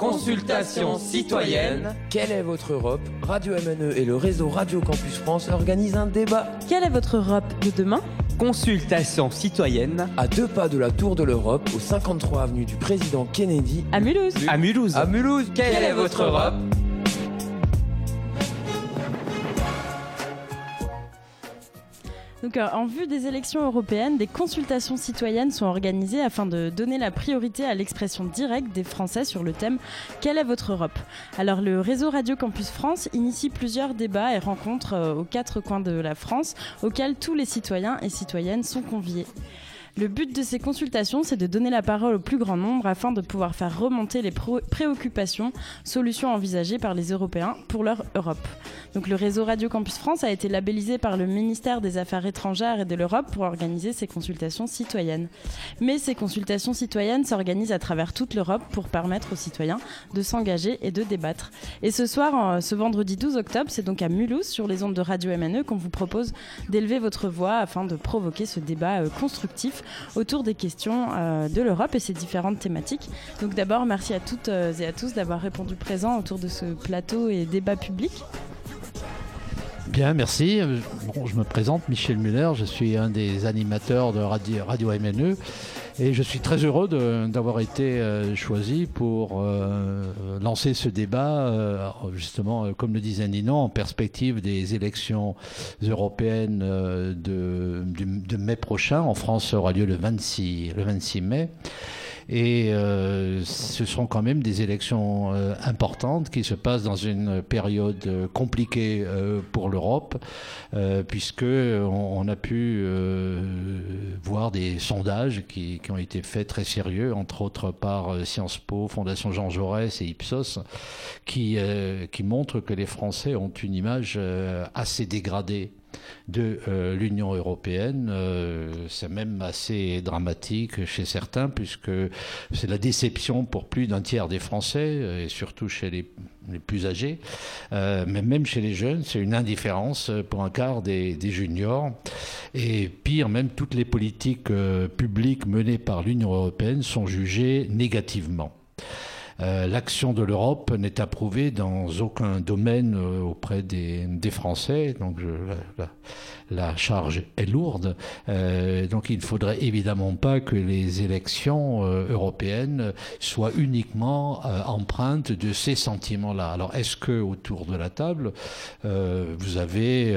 Consultation citoyenne. Quelle est votre Europe Radio MNE et le réseau Radio Campus France organisent un débat. Quelle est votre Europe de demain? Consultation citoyenne. À deux pas de la Tour de l'Europe, au 53 avenue du Président Kennedy. À Mulhouse. À Mulhouse. À Mulhouse. Quelle, est votre Europe? Euh, en vue des élections européennes, des consultations citoyennes sont organisées afin de donner la priorité à l'expression directe des Français sur le thème Quelle est votre Europe? Le réseau Radio Campus France initie plusieurs débats et rencontres euh, aux quatre coins de la France auxquels tous les citoyens et citoyennes sont conviés. Le but de ces consultations, c'est de donner la parole au plus grand nombre afin de pouvoir faire remonter les préoccupations, solutions envisagées par les Européens pour leur Europe. Donc le réseau Radio Campus France a été labellisé par le ministère des Affaires étrangères et de l'Europe pour organiser ces consultations citoyennes. Mais ces consultations citoyennes s'organisent à travers toute l'Europe pour permettre aux citoyens de s'engager et de débattre. Et ce soir, ce vendredi 12 octobre, c'est donc à Mulhouse, sur les ondes de Radio MNE, qu'on vous propose d'élever votre voix afin de provoquer ce débat euh, autour des questions euh, de l'Europe et ses différentes thématiques. Donc d'abord, merci à toutes euh, et à tous d'avoir répondu présent autour de ce plateau et débat public. Bien, merci. Bon, je me présente, Michel Muller, je suis un des animateurs de Radio, Radio MNE et je suis très heureux d'avoir été euh, choisi pour lancer ce débat, justement, comme le disait Nino, en perspective des élections européennes de, de, mai prochain. En France, aura lieu le 26, le 26 mai. Et euh, ce sont quand même des élections euh, importantes qui se passent dans une période euh, compliquée pour l'Europe, puisque on, a pu voir des sondages qui, ont été faits très sérieux, entre autres par Sciences Po, Fondation Jean Jaurès et Ipsos, qui montrent que les Français ont une image assez dégradée de euh, l'Union européenne. Euh, c'est même assez dramatique chez certains, puisque c'est la déception pour plus d'un tiers des Français, et surtout chez les, plus âgés. Euh, mais même chez les jeunes, c'est une indifférence pour un quart des juniors. Et pire, même toutes les politiques publiques menées par l'Union européenne sont jugées négativement. Euh, l'action de l'Europe n'est approuvée dans aucun domaine euh, auprès des, Français. Donc la, charge est lourde. Euh, donc il ne faudrait évidemment pas que les élections européennes soient uniquement empreintes de ces sentiments-là. Alors est-ce que autour de la table, vous avez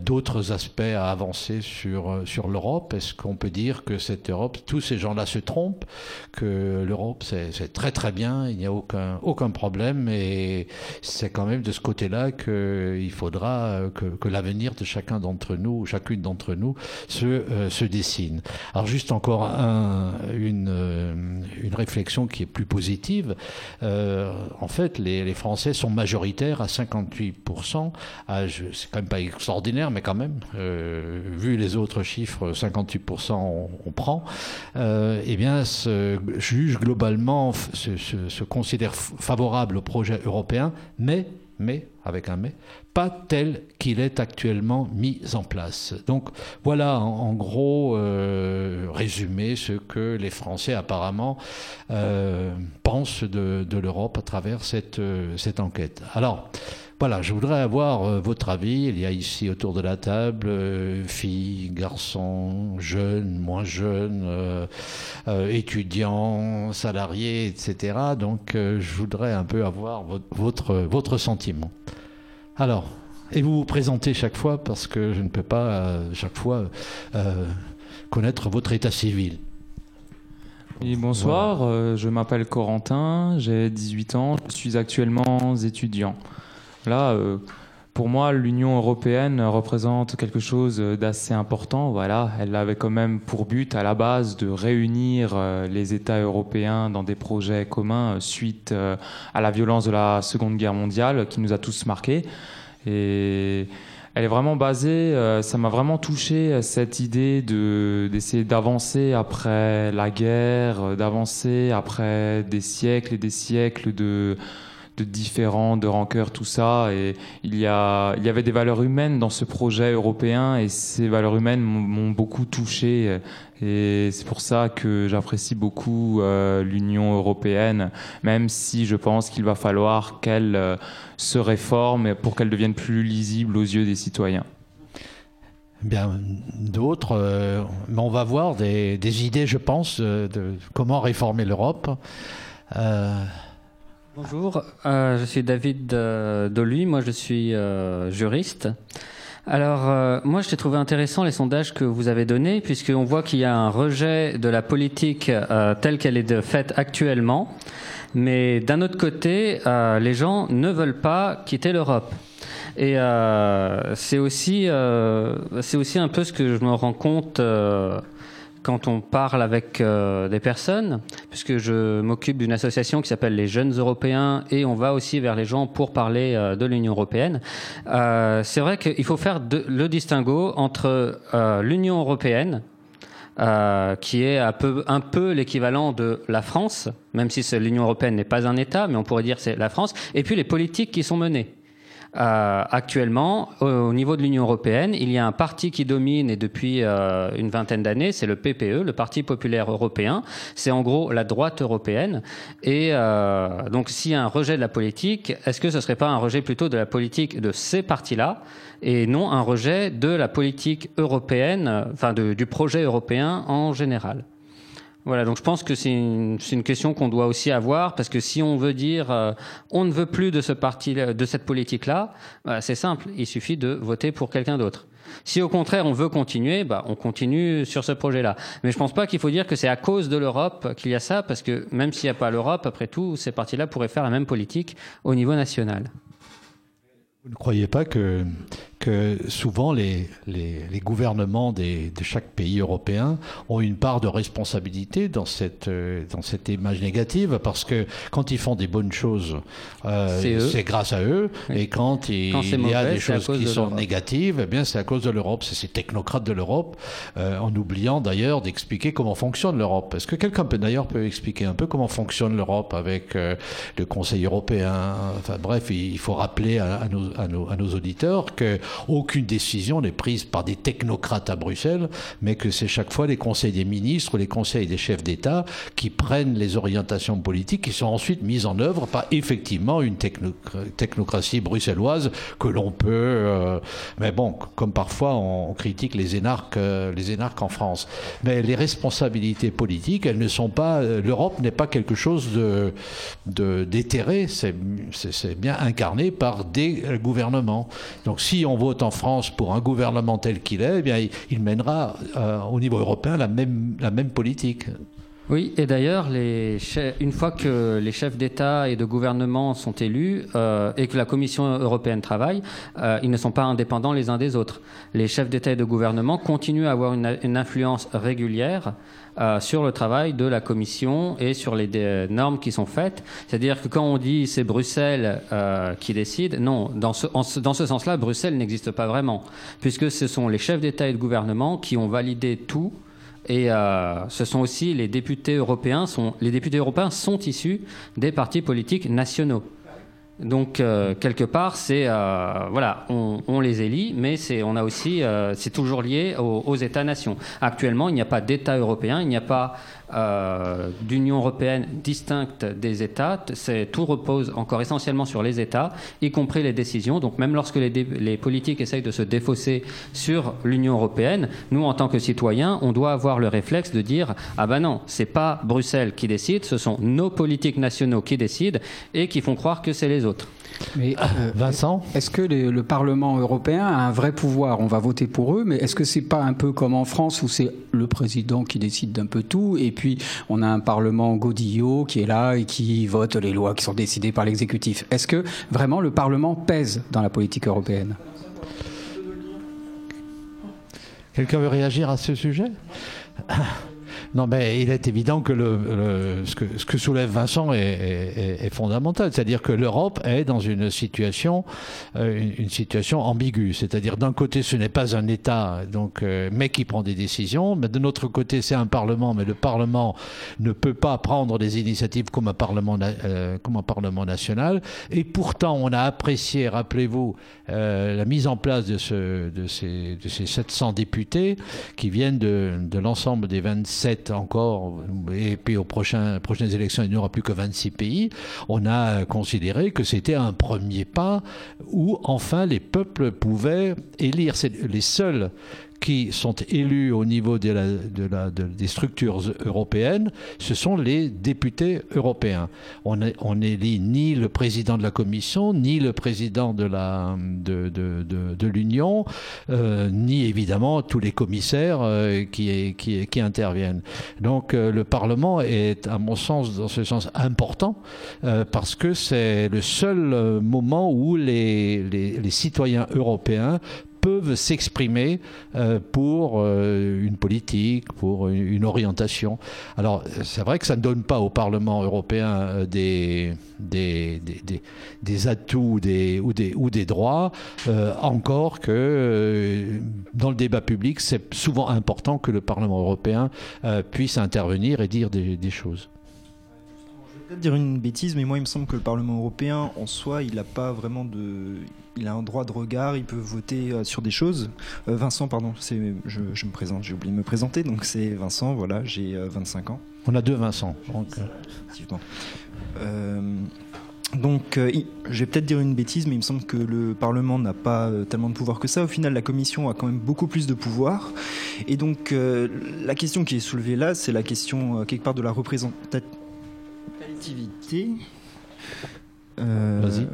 d'autres aspects à avancer sur, sur l'Europe? Est-ce qu'on peut dire que cette Europe, tous ces gens-là se trompent, que l'Europe c'est très très bien, il n'y a aucun, aucun problème et c'est quand même de ce côté-là qu'il faudra que, l'avenir de chacun d'entre nous, chacune d'entre nous, se, euh, se dessine. Alors juste encore un, une, euh, une réflexion qui est plus positive. Euh, en fait, les, les, Français sont majoritaires à 58%. c'est quand même pas extraordinaire, mais quand même, vu les autres chiffres, 58% on, prend. eh bien, ce, juge globalement ce, se, considère favorable au projet européen, mais, mais, avec un mais, pas tel qu'il est actuellement mis en place. Donc voilà en, gros euh, résumé ce que les Français apparemment euh, pensent de, de l'Europe à travers cette, euh, cette enquête. Alors, voilà, je voudrais avoir euh, votre avis. Il y a ici autour de la table euh, filles, garçons, jeunes, moins jeunes, euh, étudiants, salariés, etc. Donc je voudrais un peu avoir votre, votre, sentiment. Alors, et vous vous présentez chaque fois parce que je ne peux pas chaque fois connaître votre état civil. bonsoir, je m'appelle Corentin, j'ai 18 ans, je suis actuellement étudiant. Là, euh, pour moi, l'Union européenne représente quelque chose d'assez important. Voilà, elle avait quand même pour but à la base de réunir euh, les États européens dans des projets communs euh, suite à la violence de la Seconde Guerre mondiale qui nous a tous marqués. Et elle est vraiment basée, ça m'a vraiment touché cette idée de d'essayer d'avancer après la guerre, d'avancer après des siècles et des siècles de de différents, de rancœur, tout ça. Et il y, a, il y avait des valeurs humaines dans ce projet européen et ces valeurs humaines m'ont beaucoup touché. Et c'est pour ça que j'apprécie beaucoup euh, l'Union européenne, même si je pense qu'il va falloir qu'elle euh, se réforme pour qu'elle devienne plus lisible aux yeux des citoyens. Bien, d'autres, euh, mais on va voir des idées, je pense, de comment réformer l'Europe. Bonjour, je suis David Doluy, moi je suis juriste. Alors, euh, moi, je t'ai trouvé intéressant les sondages que vous avez donnés, puisqu'on voit qu'il y a un rejet de la politique euh, telle qu'elle est faite actuellement. Mais d'un autre côté, euh, les gens ne veulent pas quitter l'Europe. Et c'est aussi, c'est aussi un peu ce que je me rends compte quand on parle avec euh, des personnes, puisque je m'occupe d'une association qui s'appelle les Jeunes Européens et on va aussi vers les gens pour parler euh, de l'Union Européenne, euh, c'est vrai qu'il faut faire le distinguo entre l'Union Européenne, qui est un peu, un peu l'équivalent de la France, même si l'Union européenne n'est pas un État, mais on pourrait dire c'est la France, et puis les politiques qui sont menées. Euh, actuellement, au, niveau de l'Union européenne, il y a un parti qui domine et depuis euh, une vingtaine d'années, c'est le PPE, le Parti populaire européen. C'est en gros la droite européenne. Et euh, donc, s'il y a un rejet de la politique, est-ce que ce ne serait pas un rejet plutôt de la politique de ces partis-là et non un rejet de la politique européenne, enfin du projet européen en général? Voilà, donc je pense que c'est une, une, question qu'on doit aussi avoir parce que si on veut dire euh, on ne veut plus de ce parti, de cette politique-là, bah, c'est simple, il suffit de voter pour quelqu'un d'autre. Si au contraire on veut continuer, bah, on continue sur ce projet-là. Mais je pense pas qu'il faut dire que c'est à cause de l'Europe qu'il y a ça, parce que même s'il n'y a pas l'Europe, après tout, ces partis-là pourraient faire la même politique au niveau national. Vous ne croyez pas que que souvent les, les, les gouvernements des, de chaque pays européen ont une part de responsabilité dans cette, euh, dans cette image négative parce que quand ils font des bonnes choses, euh, c'est grâce à eux. Et quand il, y a des choses qui sont négatives, eh bien c'est à cause de l'Europe. C'est ces technocrates de l'Europe, euh, en oubliant d'ailleurs d'expliquer comment fonctionne l'Europe. Est-ce que quelqu'un peut d'ailleurs peut expliquer un peu comment fonctionne l'Europe avec euh, le Conseil européen? Enfin bref, il faut rappeler à, à, nos, à, nos, à nos auditeurs que aucune décision n'est prise par des technocrates à Bruxelles, mais que c'est chaque fois les conseils des ministres, les conseils des chefs d'État qui prennent les orientations politiques qui sont ensuite mises en œuvre par effectivement une technocratie bruxelloise que l'on peut. Euh, mais bon, comme parfois on, critique les énarques, euh, les énarques en France. Mais les responsabilités politiques, elles ne sont pas. Euh, L'Europe n'est pas quelque chose de d'éthéré. C'est bien incarné par des gouvernements. Donc si on en France pour un gouvernement tel qu'il est, eh bien, il, mènera euh, au niveau européen la même, la même politique. Oui, et d'ailleurs, une fois que les chefs d'État et de gouvernement sont élus euh, et que la Commission européenne travaille, euh, ils ne sont pas indépendants les uns des autres. Les chefs d'État et de gouvernement continuent à avoir une, influence régulière euh, sur le travail de la Commission et sur les normes qui sont faites. C'est-à-dire que quand on dit c'est Bruxelles euh, qui décide, non, dans ce, dans ce sens-là, Bruxelles n'existe pas vraiment, puisque ce sont les chefs d'État et de gouvernement qui ont validé tout et euh, ce sont aussi les députés européens. Sont, les députés européens sont issus des partis politiques nationaux. Donc euh, quelque part, c'est euh, voilà, on, on, les élit, mais c'est on a aussi euh, c'est toujours lié aux, aux États-nations. Actuellement, il n'y a pas d'État européen, il n'y a pas euh, d'Union européenne distincte des États. Tout repose encore essentiellement sur les États, y compris les décisions. Donc même lorsque les, politiques essayent de se défausser sur l'Union européenne, nous, en tant que citoyens, on doit avoir le réflexe de dire ah ben non, c'est pas Bruxelles qui décide, ce sont nos politiques nationaux qui décident et qui font croire que c'est les autres. Mais ah, euh, Vincent, est-ce que le Parlement européen a un vrai pouvoir? On va voter pour eux, mais est-ce que c'est pas un peu comme en France où c'est le président qui décide d'un peu tout, et puis on a un Parlement godillot qui est là et qui vote les lois qui sont décidées par l'exécutif? Est-ce que vraiment le Parlement pèse dans la politique européenne? Quelqu'un veut réagir à ce sujet? Non, mais il est évident que, le, ce, que soulève Vincent est, fondamental. C'est-à-dire que l'Europe est dans une situation, euh, une, situation ambiguë. C'est-à-dire d'un côté, ce n'est pas un État, donc, euh, mais qui prend des décisions. Mais de notre côté, c'est un Parlement, mais le Parlement ne peut pas prendre des initiatives comme un Parlement, euh, comme un Parlement national. Et pourtant, on a apprécié, rappelez-vous, la mise en place de, ce, de, ces, de ces 700 députés qui viennent de l'ensemble des 27 encore, et puis aux prochaines élections, il n'y aura plus que 26 pays, on a considéré que c'était un premier pas où enfin les peuples pouvaient élire. Les seuls qui sont élus au niveau des structures européennes, ce sont les députés européens. On n'élit ni le président de la Commission, ni le président de l'Union, euh, ni évidemment tous les commissaires euh, qui, interviennent. Donc euh, le Parlement est, à mon sens, dans ce sens important, parce que c'est le seul moment où les, les citoyens européens peuvent s'exprimer euh, pour euh, une politique, pour une orientation. Alors, c'est vrai que ça ne donne pas au Parlement européen euh, des, des, des, des, atouts des, ou, des, ou des droits, encore que dans le débat public, c'est souvent important que le Parlement européen puisse intervenir et dire des, des choses peut-être dire une bêtise, mais moi il me semble que le Parlement européen en soi, il n'a pas vraiment de, il a un droit de regard, il peut voter euh, sur des choses. Euh, Vincent, pardon, c'est, je, me présente, j'ai oublié de me présenter, donc c'est Vincent, voilà, j'ai 25 euh, ans. On a deux Vincent. Donc, je vais peut-être dire une bêtise, mais il me semble que le Parlement n'a pas tellement de pouvoir que ça. Au final, la Commission a quand même beaucoup plus de pouvoir. Et donc, la question qui est soulevée là, c'est la question quelque part de la représentativité. Vas-y.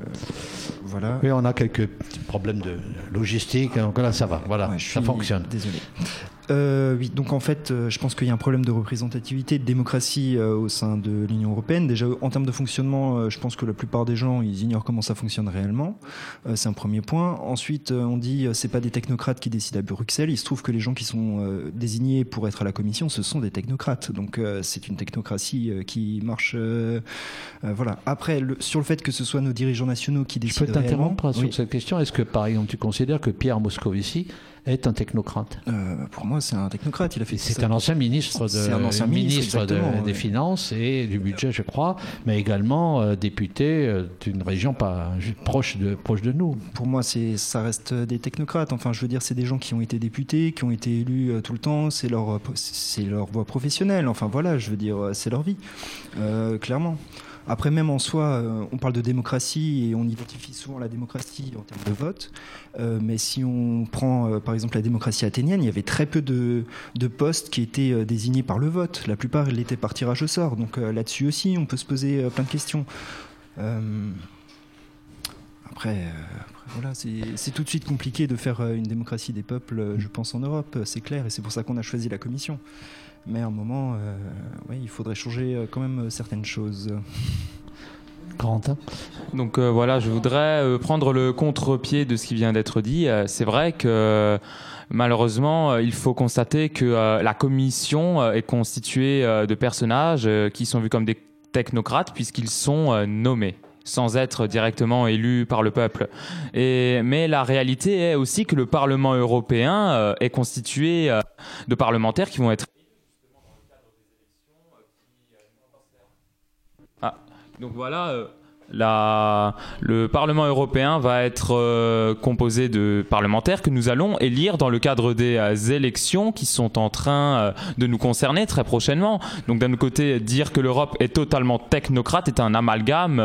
Voilà. Oui, on a quelques problèmes de logistique, donc là ça va, voilà, ça fonctionne. Désolé. Euh, oui, donc en fait, euh, je pense qu'il y a un problème de représentativité, de démocratie euh, au sein de l'Union européenne. Déjà, en termes de fonctionnement, je pense que la plupart des gens, ils ignorent comment ça fonctionne réellement. c'est un premier point. Ensuite, on dit c'est pas des technocrates qui décident à Bruxelles. Il se trouve que les gens qui sont désignés pour être à la Commission, ce sont des technocrates. Donc c'est une technocratie qui marche. voilà. Après, sur le fait que ce soit nos dirigeants nationaux qui décident. Je peux t'interrompre sur cette question. Est-ce que, par exemple, tu considères que Pierre Moscovici est un technocrate euh, Pour moi, c'est un technocrate. Il a fait. C'est un ancien ministre, de, un ancien ministre, des Finances et du budget, je crois, mais également euh, député euh, d'une région pas proche de proche de nous. Pour moi, c'est ça reste des technocrates. Enfin, je veux dire, c'est des gens qui ont été députés, qui ont été élus tout le temps. C'est leur c'est leur voie professionnelle. Enfin voilà, je veux dire, c'est leur vie, clairement. Après, même en soi, euh, on parle de démocratie et on identifie souvent la démocratie en termes de vote. Euh, mais si on prend euh, par exemple la démocratie athénienne, il y avait très peu de, postes qui étaient désignés par le vote. La plupart, ils étaient par tirage au sort. Donc là-dessus aussi, on peut se poser plein de questions. Après, voilà, c'est tout de suite compliqué de faire une démocratie des peuples, je pense, en Europe, c'est clair, et c'est pour ça qu'on a choisi la Commission. Mais à un moment, euh, il faudrait changer euh, quand même euh, certaines choses. Corentin Donc voilà, je voudrais prendre le contre-pied de ce qui vient d'être dit. C'est vrai que malheureusement, il faut constater que la commission est constituée de personnages qui sont vus comme des technocrates puisqu'ils sont nommés sans être directement élus par le peuple. Et, mais la réalité est aussi que le Parlement européen est constitué de parlementaires qui vont être Donc voilà, euh, le Parlement européen va être euh, composé de parlementaires que nous allons élire dans le cadre des euh, élections qui sont en train euh, de nous concerner très prochainement. Donc d'un côté, dire que l'Europe est totalement technocrate est un amalgame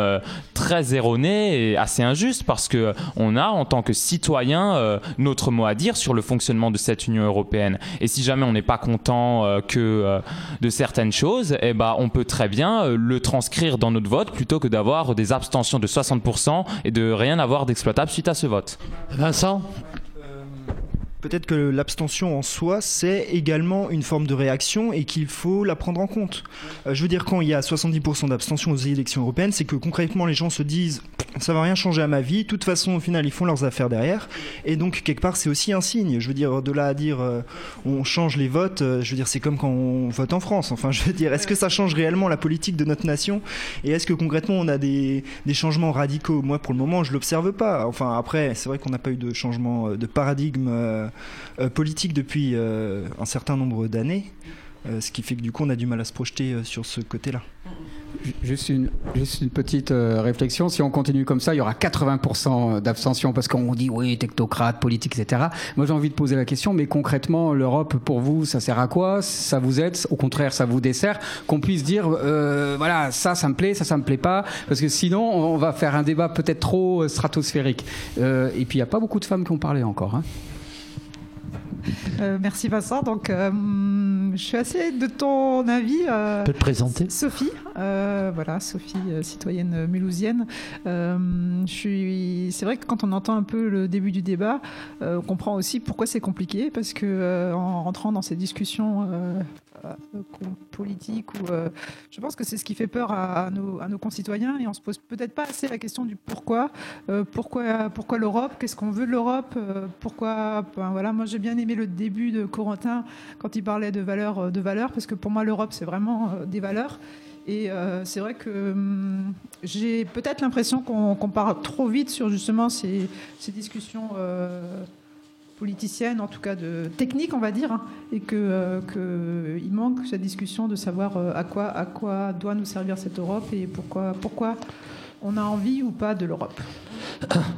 très erroné et assez injuste parce que on a en tant que citoyen notre mot à dire sur le fonctionnement de cette Union européenne. Et si jamais on n'est pas content que de certaines choses, eh ben on peut très bien le transcrire dans notre vote plutôt que d'avoir des abstention de 60% et de rien avoir d'exploitable suite à ce vote. Vincent? Peut-être que l'abstention en soi, c'est également une forme de réaction et qu'il faut la prendre en compte. Euh, je veux dire, quand il y a 70% d'abstention aux élections européennes, c'est que concrètement les gens se disent ça va rien changer à ma vie. De toute façon, au final, ils font leurs affaires derrière. Et donc, quelque part, c'est aussi un signe. Je veux dire, de là à dire euh, on change les votes, euh, je veux dire, c'est comme quand on vote en France. Enfin, je veux dire, est-ce que ça change réellement la politique de notre nation? Et est-ce que concrètement, on a des, changements radicaux? Moi, pour le moment, je l'observe pas. Enfin, après, c'est vrai qu'on n'a pas eu de changement de paradigme politique depuis un certain nombre d'années. ce qui fait que du coup, on a du mal à se projeter sur ce côté-là. Juste une, petite euh, réflexion. Si on continue comme ça, il y aura 80% d'abstention parce qu'on dit oui, technocrate, politique, etc. Moi, j'ai envie de poser la question, mais concrètement, l'Europe, pour vous, ça sert à quoi? Ça vous aide? Au contraire, ça vous dessert? Qu'on puisse dire, euh, voilà, ça, ça me plaît, ça, ça me plaît pas. Parce que sinon, on va faire un débat peut-être trop euh, stratosphérique. et puis, il n'y a pas beaucoup de femmes qui ont parlé encore. Hein. Euh, merci Vincent. Donc, euh, je suis assez de ton avis. Euh, peut te présenter? Sophie, voilà, Sophie, citoyenne mulhousienne. je suis. C'est vrai que quand on entend un peu le début du débat, on comprend aussi pourquoi c'est compliqué, parce que en rentrant dans ces discussions euh, politique ou euh, je pense que c'est ce qui fait peur à, nos, à, nos, concitoyens et on se pose peut-être pas assez la question du pourquoi euh, pourquoi pourquoi l'Europe? Qu'est-ce qu'on veut de l'Europe? Pourquoi? Voilà moi j'ai bien aimé le début de Corentin quand il parlait de valeurs de valeurs parce que pour moi l'Europe c'est vraiment des valeurs et c'est vrai que hum, j'ai peut-être l'impression qu'on parle trop vite sur justement ces, discussions politicienne, en tout cas de technique, on va dire, hein, et que, euh, manque cette discussion de savoir euh, à quoi, à quoi doit nous servir cette Europe et pourquoi, pourquoi on a envie ou pas de l'Europe.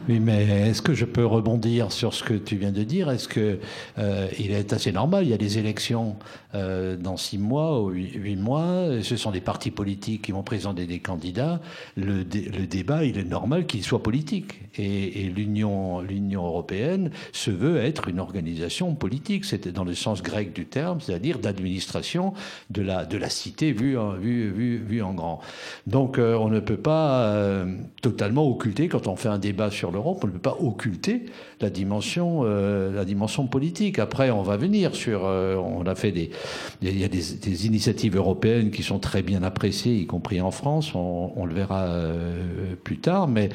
Oui, mais est-ce que je peux rebondir sur ce que tu viens de dire? Est-ce que euh, il est assez normal? Il y a des élections euh, dans six mois ou huit mois. Ce sont des partis politiques qui vont présenter des candidats. Le, débat, il est normal qu'il soit politique. Et, l'Union, européenne se veut être une organisation politique. C'était dans le sens grec du terme, c'est-à-dire d'administration de la cité vue en grand. Donc euh, on ne peut pas totalement occulter quand on fait un débat sur l'Europe, on ne peut pas occulter la dimension, euh, la dimension politique. Après, on va venir sur, euh, on a fait des, il y a des, initiatives européennes qui sont très bien appréciées, y compris en France. On, le verra euh, plus tard, mais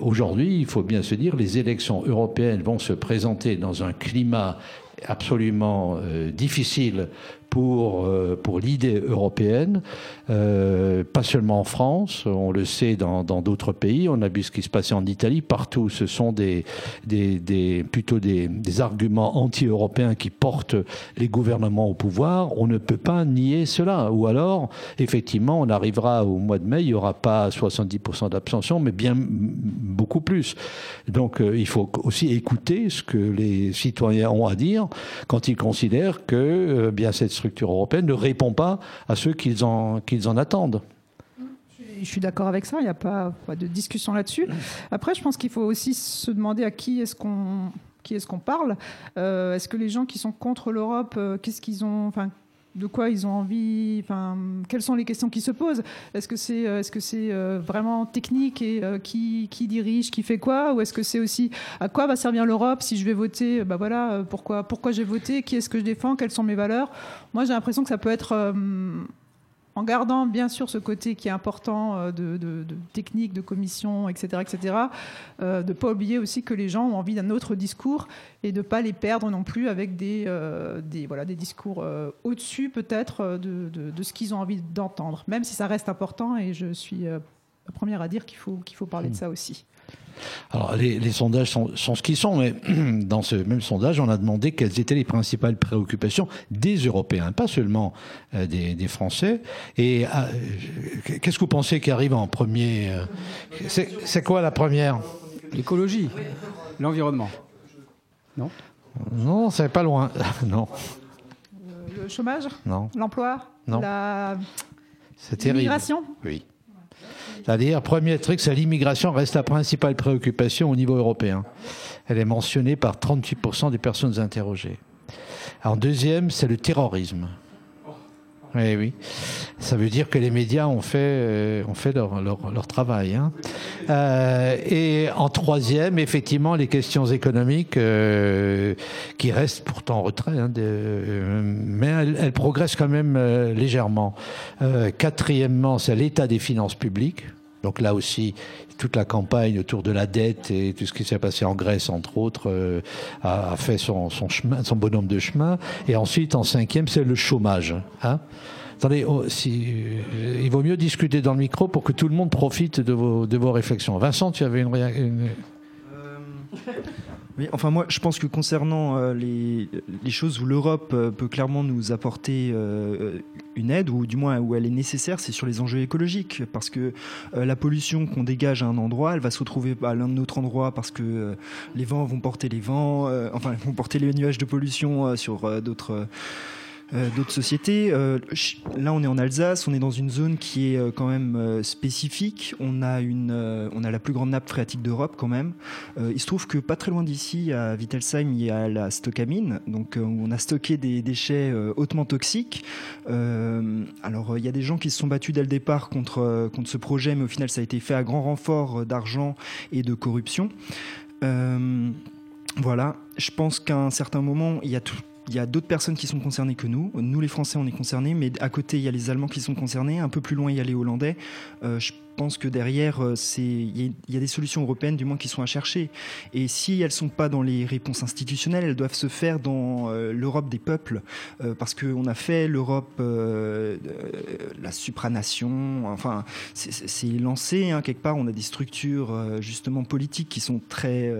aujourd'hui, il faut bien se dire, les élections européennes vont se présenter dans un climat absolument difficile pour, euh, pour l'idée européenne, euh, pas seulement en France, on le sait dans d'autres pays, on a vu ce qui se passait en Italie, partout ce sont des, des, plutôt des, des arguments anti-européens qui portent les gouvernements au pouvoir, on ne peut pas nier cela. Ou alors, effectivement, on arrivera au mois de mai, il n'y aura pas 70% d'abstention, mais bien beaucoup plus. Donc euh, il faut aussi écouter ce que les citoyens ont à dire quand ils considèrent que bien cette structure européenne ne répond pas à ceux qu'ils en, qu'ils en attendent. Je suis d'accord avec ça, il n'y a pas, de discussion là-dessus. Après, je pense qu'il faut aussi se demander à qui est-ce qu'on qui est-ce qu'on parle. Euh, est-ce que les gens qui sont contre l'Europe, euh, qu'est-ce qu'ils ont, de quoi ils ont envie, quelles sont les questions qui se posent. Est-ce que c'est euh, euh, vraiment technique et euh, qui, dirige, qui fait quoi? Ou est-ce que c'est aussi à quoi va servir l'Europe si je vais voter? Bah voilà, pourquoi j'ai voté Qui est-ce que je défends? Quelles sont mes valeurs? Moi, j'ai l'impression que ça peut être en gardant bien sûr ce côté qui est important euh, de, technique, de commission, etc., etc., euh, de ne pas oublier aussi que les gens ont envie d'un autre discours et de ne pas les perdre non plus avec des, euh, discours au-dessus peut-être de, de, ce qu'ils ont envie d'entendre, même si ça reste important et je suis la première à dire qu'il faut, qu'il faut parler de ça aussi. Alors, les, sondages sont, ce qu'ils sont, mais dans ce même sondage, on a demandé quelles étaient les principales préoccupations des Européens, pas seulement euh, des, Français. Et euh, qu'est-ce que vous pensez qui arrive en premier euh, C'est quoi la première? L'écologie, l'environnement. Non? Non, c'est pas loin. non. Le chômage? Non. L'emploi? Non. La... L'immigration? Oui. C'est-à-dire, premier truc, c'est l'immigration reste la principale préoccupation au niveau européen. Elle est mentionnée par 38% des personnes interrogées. En deuxième, c'est le terrorisme. Oui, oui. Ça veut dire que les médias ont fait, euh, ont fait leur, leur, travail. Hein. Euh, et en troisième, effectivement, les questions économiques euh, qui restent pourtant en retrait, hein, mais elles, elles, progressent quand même légèrement. quatrièmement, c'est l'état des finances publiques. Donc là aussi, toute la campagne autour de la dette et tout ce qui s'est passé en Grèce, entre autres, euh, a, fait son, bonhomme de chemin. Et ensuite, en cinquième, c'est le chômage. Hein Attendez, oh, euh, il vaut mieux discuter dans le micro pour que tout le monde profite de vos, réflexions. Vincent, tu avais une, une... Enfin moi je pense que concernant euh, les, choses où l'Europe euh, peut clairement nous apporter euh, une aide, ou du moins où elle est nécessaire, c'est sur les enjeux écologiques. Parce que la pollution qu'on dégage à un endroit, elle va se retrouver à l'un autre endroit parce que les vents vont porter les vents, enfin vont porter les nuages de pollution sur d'autres euh, d'autres sociétés. Euh, là, on est en Alsace, on est dans une zone qui est euh, quand même spécifique. On a, une, on a la plus grande nappe phréatique d'Europe quand même. il se trouve que pas très loin d'ici, à Wittelsheim, il y a la stockamine. Donc, on a stocké des déchets hautement toxiques. alors, il y a des gens qui se sont battus dès le départ contre, contre ce projet, mais au final, ça a été fait à grand renfort d'argent et de corruption. voilà, je pense qu'à un certain moment, il y a tout, il y a d'autres personnes qui sont concernées que nous. Nous, les Français, on est concernés, mais à côté, il y a les Allemands qui sont concernés. Un peu plus loin, il y a les Hollandais. Euh, je pense que derrière, euh, il y, a des solutions européennes, du moins, qui sont à chercher. Et si elles ne sont pas dans les réponses institutionnelles, elles doivent se faire dans euh, l'Europe des peuples, parce qu'on a fait l'Europe, la supranation. Enfin, c'est lancé hein, quelque part. On a des structures justement politiques qui sont très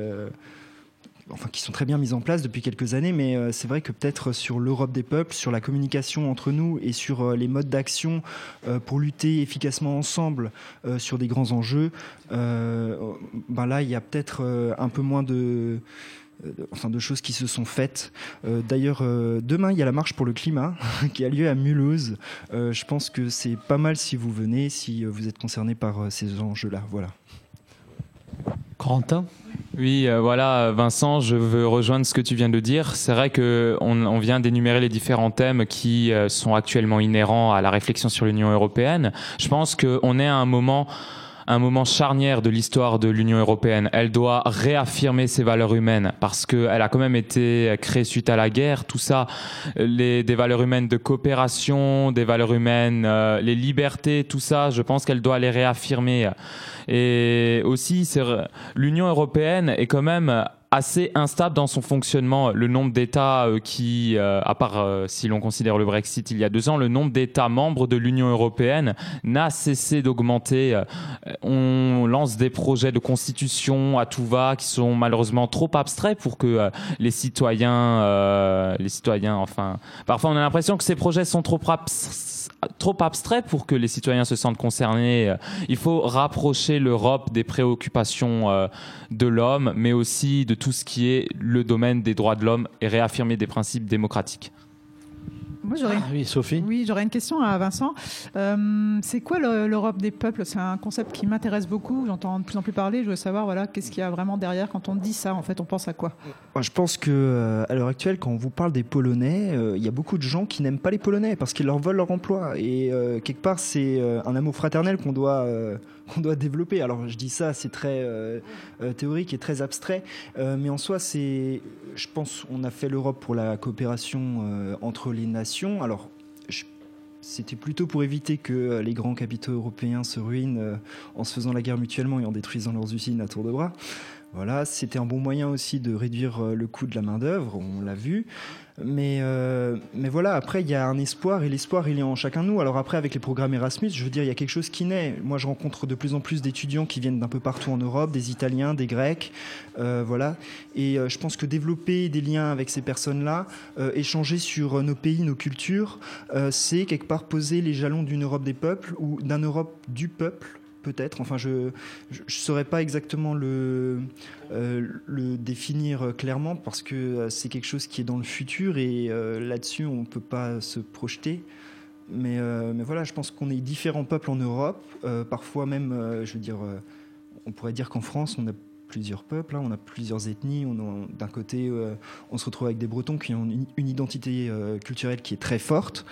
enfin qui sont très bien mises en place depuis quelques années, mais euh, c'est vrai que peut-être sur l'Europe des peuples, sur la communication entre nous et sur euh, les modes d'action euh, pour lutter efficacement ensemble sur des grands enjeux, ben là il y a peut-être un peu moins de enfin de choses qui se sont faites. D'ailleurs, demain, il y a la marche pour le climat qui a lieu à Mulhouse. je pense que c'est pas mal si vous venez, si vous êtes concerné par ces enjeux-là. Voilà. Corentin? Oui, euh, voilà, Vincent, je veux rejoindre ce que tu viens de dire. C'est vrai qu'on on vient d'énumérer les différents thèmes qui euh, sont actuellement inhérents à la réflexion sur l'Union européenne. Je pense qu'on est à un moment un moment charnière de l'histoire de l'Union européenne. Elle doit réaffirmer ses valeurs humaines parce qu'elle a quand même été créée suite à la guerre. Tout ça, les, des valeurs humaines de coopération, des valeurs humaines, euh, les libertés, tout ça, je pense qu'elle doit les réaffirmer. Et aussi, l'Union européenne est quand même assez instable dans son fonctionnement. Le nombre d'États euh, qui, euh, à part euh, si l'on considère le Brexit il y a deux ans, le nombre d'États membres de l'Union européenne n'a cessé d'augmenter. on lance des projets de constitution à tout va qui sont malheureusement trop abstraits pour que les citoyens, les citoyens, enfin, parfois on a l'impression que ces projets sont trop abstraits trop abstrait pour que les citoyens se sentent concernés. Il faut rapprocher l'Europe des préoccupations euh, de l'homme, mais aussi de tout ce qui est le domaine des droits de l'homme et réaffirmer des principes démocratiques. Moi, j'aurais... Ah oui, Sophie. Oui, j'aurais une question à Vincent. Euh, c'est quoi l'Europe des peuples? C'est un concept qui m'intéresse beaucoup. J'entends de plus en plus parler. Je voudrais savoir, voilà, qu'est-ce qu'il y a vraiment derrière quand on dit ça. En fait, on pense à quoi? Je pense que euh, à l'heure actuelle, quand on vous parle des Polonais, euh, il y a beaucoup de gens qui n'aiment pas les Polonais parce qu'ils leur volent leur emploi. Et quelque part, c'est un amour fraternel qu'on doit qu'on doit développer. Alors je dis ça, c'est très euh, euh, théorique et très abstrait, euh, mais en soi, c'est, je pense, on a fait l'Europe pour la coopération entre les nations. Alors c'était plutôt pour éviter que les grands capitaux européens se ruinent en se faisant la guerre mutuellement et en détruisant leurs usines à tour de bras. Voilà, c'était un bon moyen aussi de réduire le coût de la main-d'œuvre, on l'a vu. Mais, euh, mais voilà, après, il y a un espoir et l'espoir, il est en chacun de nous. Alors après, avec les programmes Erasmus, je veux dire, il y a quelque chose qui naît. Moi, je rencontre de plus en plus d'étudiants qui viennent d'un peu partout en Europe, des Italiens, des Grecs, euh, voilà. Et euh, je pense que développer des liens avec ces personnes-là, échanger sur nos pays, nos cultures, c'est quelque part poser les jalons d'une Europe des peuples ou d'un Europe du peuple peut-être. Enfin, je ne saurais pas exactement le, euh, le définir clairement parce que euh, c'est quelque chose qui est dans le futur et euh, là-dessus, on ne peut pas se projeter. Mais, mais voilà, je pense qu'on est différents peuples en Europe. parfois même, je veux dire, on pourrait dire qu'en France, on a plusieurs peuples, hein. on a plusieurs ethnies. D'un côté, euh, on se retrouve avec des Bretons qui ont une, identité euh, culturelle qui est très forte,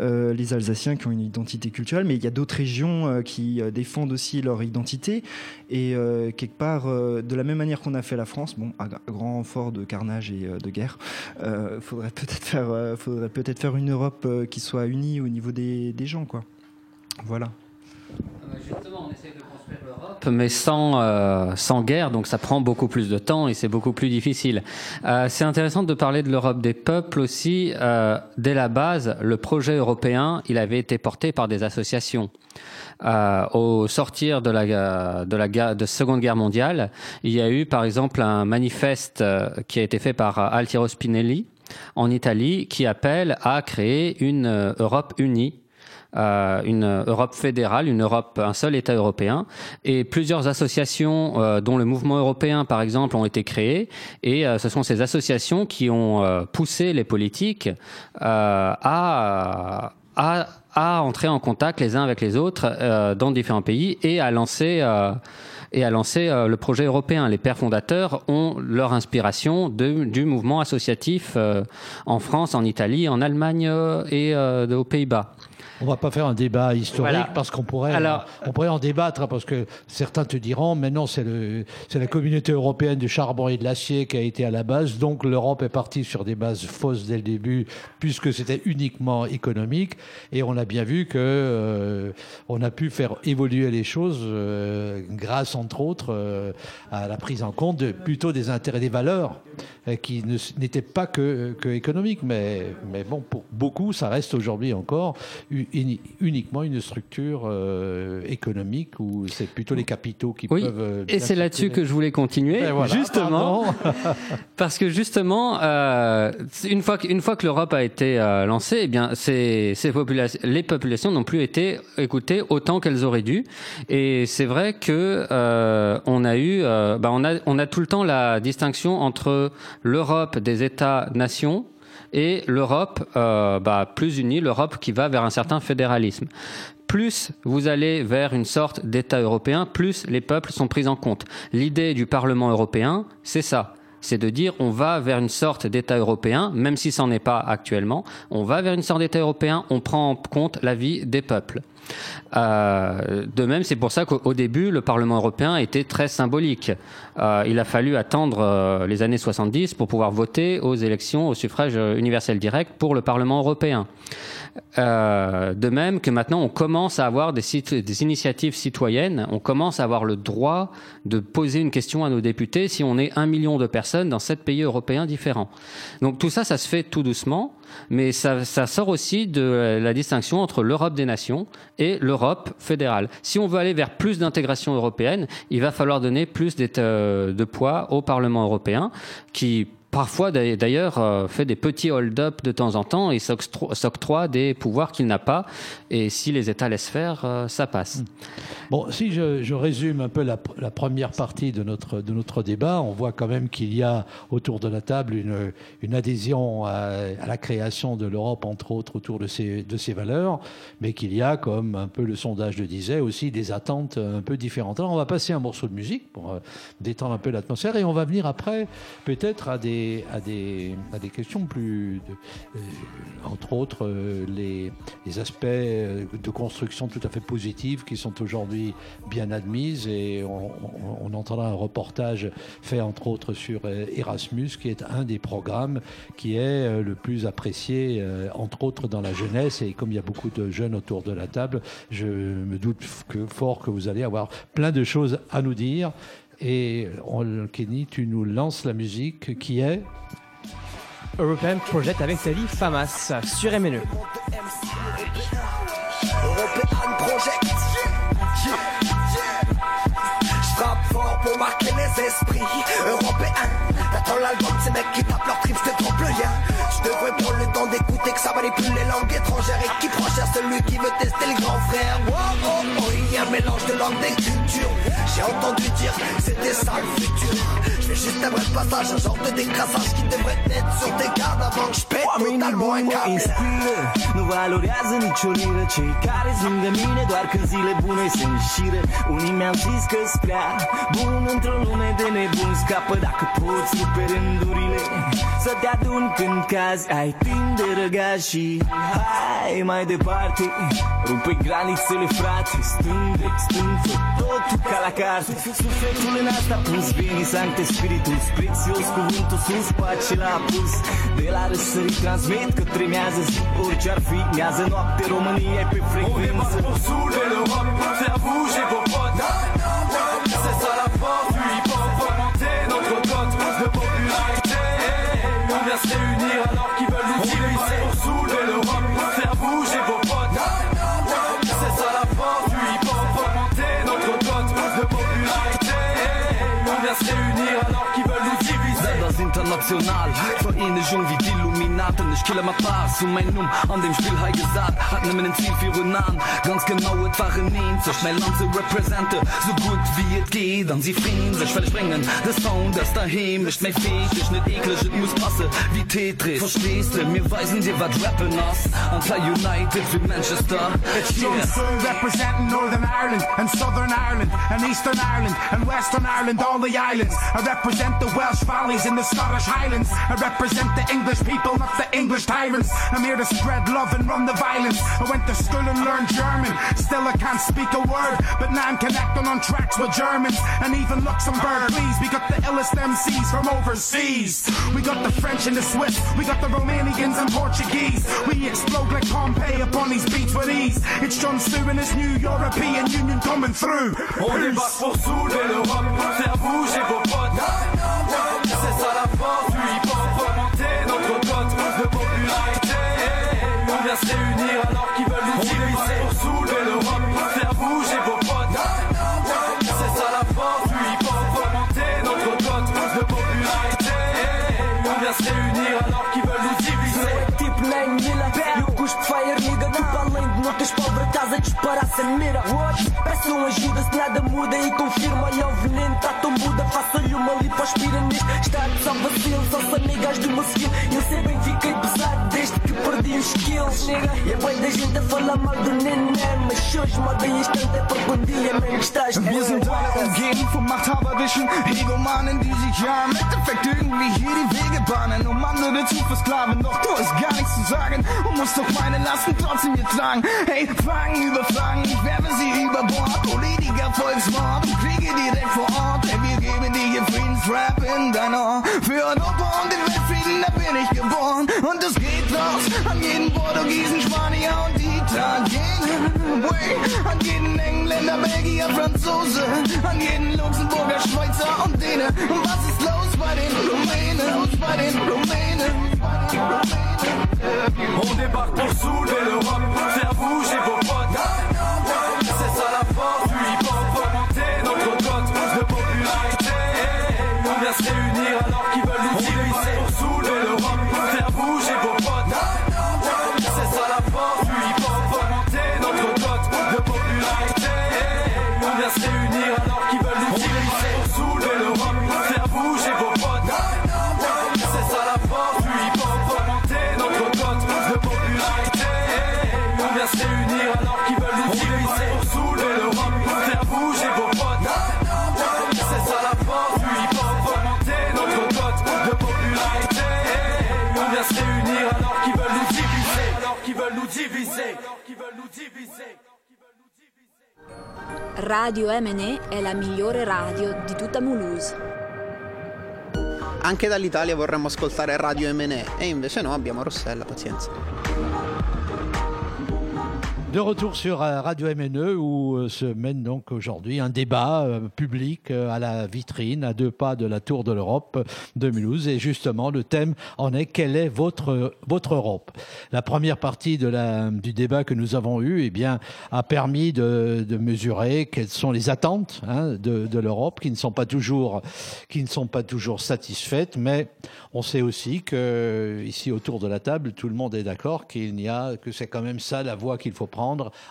euh, les Alsaciens qui ont une identité culturelle, mais il y a d'autres régions qui défendent aussi leur identité. Et quelque part, de la même manière qu'on a fait la France, bon, à, grand renfort de carnage et de guerre, faudrait peut-être faire, faudrait peut-être faire une Europe qui soit unie au niveau des, des gens, quoi. Voilà. On essaie de construire l'Europe, mais sans, euh, sans guerre, donc ça prend beaucoup plus de temps et c'est beaucoup plus difficile. Euh, c'est intéressant de parler de l'Europe des peuples aussi. Euh, dès la base, le projet européen, il avait été porté par des associations. Au sortir de la de la de Seconde Guerre mondiale, il y a eu par exemple un manifeste qui a été fait par Altiero Spinelli en Italie qui appelle à créer une Europe unie euh, une Europe fédérale, une Europe, un seul État européen, et plusieurs associations, euh, dont le Mouvement européen par exemple, ont été créées, et euh, ce sont ces associations qui ont euh, poussé les politiques à, à, à entrer en contact les uns avec les autres dans différents pays et à lancer et euh, le projet européen. Les pères fondateurs ont leur inspiration de, du mouvement associatif euh, en France, en Italie, en Allemagne euh, et aux Pays-Bas. On va pas faire un débat historique parce qu'on pourrait, Alors, on pourrait en débattre parce que certains te diront, mais non, c'est le, c'est la communauté européenne du charbon et de l'acier qui a été à la base, donc l'Europe est partie sur des bases fausses dès le début puisque c'était uniquement économique. Et on a bien vu que euh, on a pu faire évoluer les choses euh, grâce entre autres euh, à la prise en compte de, plutôt des intérêts, des valeurs euh, qui n'étaient pas que, que économiques, mais, mais bon, pour beaucoup, ça reste aujourd'hui encore uniquement une structure euh, économique où c'est plutôt les capitaux qui oui, peuvent. Euh, et c'est là-dessus que je voulais continuer, ben voilà, justement, parce que justement, euh, une fois une fois que l'Europe a été euh, lancée, eh bien, ces, ces populations, les populations n'ont plus été écoutées autant qu'elles auraient dû, et c'est vrai que euh, on a eu, bah, on a on a tout le temps la distinction entre l'Europe des États-nations et l'Europe euh, bah, plus unie, l'Europe qui va vers un certain fédéralisme. Plus vous allez vers une sorte d'État européen, plus les peuples sont pris en compte. L'idée du Parlement européen, c'est ça c'est de dire on va vers une sorte d'État européen, même si ce n'en est pas actuellement, on va vers une sorte d'État européen, on prend en compte la vie des peuples. Euh, de même, c'est pour ça qu'au début, le Parlement européen était très symbolique. Euh, il a fallu attendre euh, les années 70 pour pouvoir voter aux élections au suffrage universel direct pour le Parlement européen. De même que maintenant, on commence à avoir des, initiatives citoyennes, on commence à avoir le droit de poser une question à nos députés si on est un million de personnes dans sept pays européens différents. Donc tout ça, ça se fait tout doucement mais ça, sort aussi de la distinction entre l'Europe des nations et l'Europe fédérale. Si on veut aller vers plus d'intégration européenne, il va falloir donner plus de poids au Parlement européen, qui parfois d'ailleurs euh, fait des petits hold-up de temps en temps et s'octroie des pouvoirs qu'il n'a pas. Et si les États laissent faire, euh, ça passe. Bon, si je, résume un peu la, première partie de notre, de notre débat, on voit quand même qu'il y a autour de la table une, une adhésion à, à, la création de l'Europe, entre autres, autour de ces, de ces valeurs, mais qu'il y a, comme un peu le sondage le disait, aussi des attentes un peu différentes. Alors on va passer un morceau de musique pour euh, détendre un peu l'atmosphère et on va venir après peut-être à des à des, à des questions plus, euh, entre autres, euh, les, les, aspects euh, de construction tout à fait positifs qui sont aujourd'hui bien admises et on, on, on, entendra un reportage fait entre autres sur Erasmus qui est un des programmes qui est le plus apprécié entre autres dans la jeunesse et comme il y a beaucoup de jeunes autour de la table, je me doute que fort que vous allez avoir plein de choses à nous dire. Et on, Kenny, tu nous lances la musique qui est European Project avec Sally Famas sur MNE. European Project. Pour marquer les esprits européens. T'attends l'album, ces mecs qui tapent leur trip, je te trompe le lien. Je devrais prendre le temps d'écouter que ça manipule les langues étrangères et qui prend cher celui qui veut tester le grand frère. Oh, oh, oh, il y a un mélange de langues des cultures. J'ai entendu dire c'était ça le futur. Je fais juste un bref passage, un genre de décrassage qui devrait être sur tes gardes avant que je pète totalement un câble. inspiră, nu valorează nicio liră Cei care sunt lângă mine doar când zile bune se înșiră Unii mi-au zis că prea bun într-o lume de nebuni Scapă dacă poți rupe rândurile Să te adun când cazi, ai timp de răgaz și Hai mai departe, rupe granițele frate Stâng, stâng, fă totul ca la care parte Sufletul în asta pus Vini Sancte Spiritus Prețios cuvântul sus Pace la pus De la răsărit transmit Că tremează zi Orice-ar fi Mează noapte România pe frecvență l'Europe Faire bouger vos potes C'est ça la force du hip-hop notre cote de popularité On vient se réunir alors qu'ils veulent nous diviser Pour soulever l'Europe Faire bouger vos potes C'est ça la force du hip-hop notre cote de popularité On vient se réunir alors qu'ils veullen nous diviser international Vereinigung wie die Illuminaten Ich kille mat Pass um mein Numm an dem Spiel ha gesagt Hat nimmen den Ziel für an Ganz genau et waren nie Zo schnell Land ze represente. So gut wie het geht an sie feen sech well springen De Sound das daheim nicht méi fech net ekleg muss passe wie Tetri Verstest du? Mir weisen dir wat rappen ass An United für Manchester. Representing Northern Ireland and Southern Ireland and Eastern Ireland and Western Ireland all the islands. I represent the Welsh valleys in the Scottish Highlands. I represent the English people not the English tyrants. I'm here to spread love and run the violence. I went to school and learned German. Still I can't speak a word but now I'm connecting on tracks with Germans. And even Luxembourg please we got the illest MCs from overseas. We got the French and the Swiss. We got the Romanians and Portuguese. We explode like Pompeii upon these beats with ease. It's John Stew and his new European Union coming through. On pour bouger vos potes vient se réunir alors qu'ils veulent nous diviser Notas pobre Estás a disparar sem mira? Peço ajuda se nada muda E confirma. Olha o veneno tão muda Faço-lhe uma lipoaspira nisto Estado só vacilo Só são amigas do meu skill. Eu sei bem fiquei pesado Desde que perdi os skills. Nega E é bem da gente a falar mal do neném Mas hoje moda instante É porque um dia mesmo estás Wir sind alle umgeben vom Machthaberwischen Egomanen, die sich ja im Endeffekt irgendwie hier die Wege bahnen Um andere zu versklaven, doch du hast gar nichts zu sagen Und musst doch meine Lasten trotzdem hier tragen Hey, Fragen über Fragen, ich werfe sie über Bord. Politiker, Volksmord und Kriege direkt vor Ort. Hey, wir geben dir hier Friedensrap in dein Ohr Für Europa und den Weltfrieden, da bin ich geboren. Und es geht raus an jeden Portugiesen, Spanier und Italiener. An jeden Engländer, Belgier, Franzose. An jeden Luxemburger, Schweizer und Däne. Und was ist los bei den Rumänen? Los bei den Rumänen? On débarque pour soulever l'Europe Faire bouger vos potes. C'est ça la force du hip-hop Augmenter notre cote. De popularité On vient se réunir alors qu'ils veulent nous diviser Pour soulever l'Europe Faire bouger vos potes diviser Alors qu'ils veulent nous diviser Radio MNE è la migliore radio di tutta Mulhouse. Anche dall'Italia vorremmo ascoltare Radio MNE e invece no, abbiamo Rossella, pazienza. De retour sur euh, Radio MNE où euh, se mène donc aujourd'hui un débat euh, public à la vitrine à deux pas de la Tour de l'Europe de Mulhouse. Et justement le thème en est quelle est votre votre Europe? La première partie du débat que nous avons eu eh bien a permis de, mesurer quelles sont les attentes hein, de, de l'Europe qui ne sont pas toujours qui ne sont pas toujours satisfaites. Mais on sait aussi que ici autour de la table tout le monde est d'accord qu'il n'y a que c'est quand même ça la voie qu'il faut prendre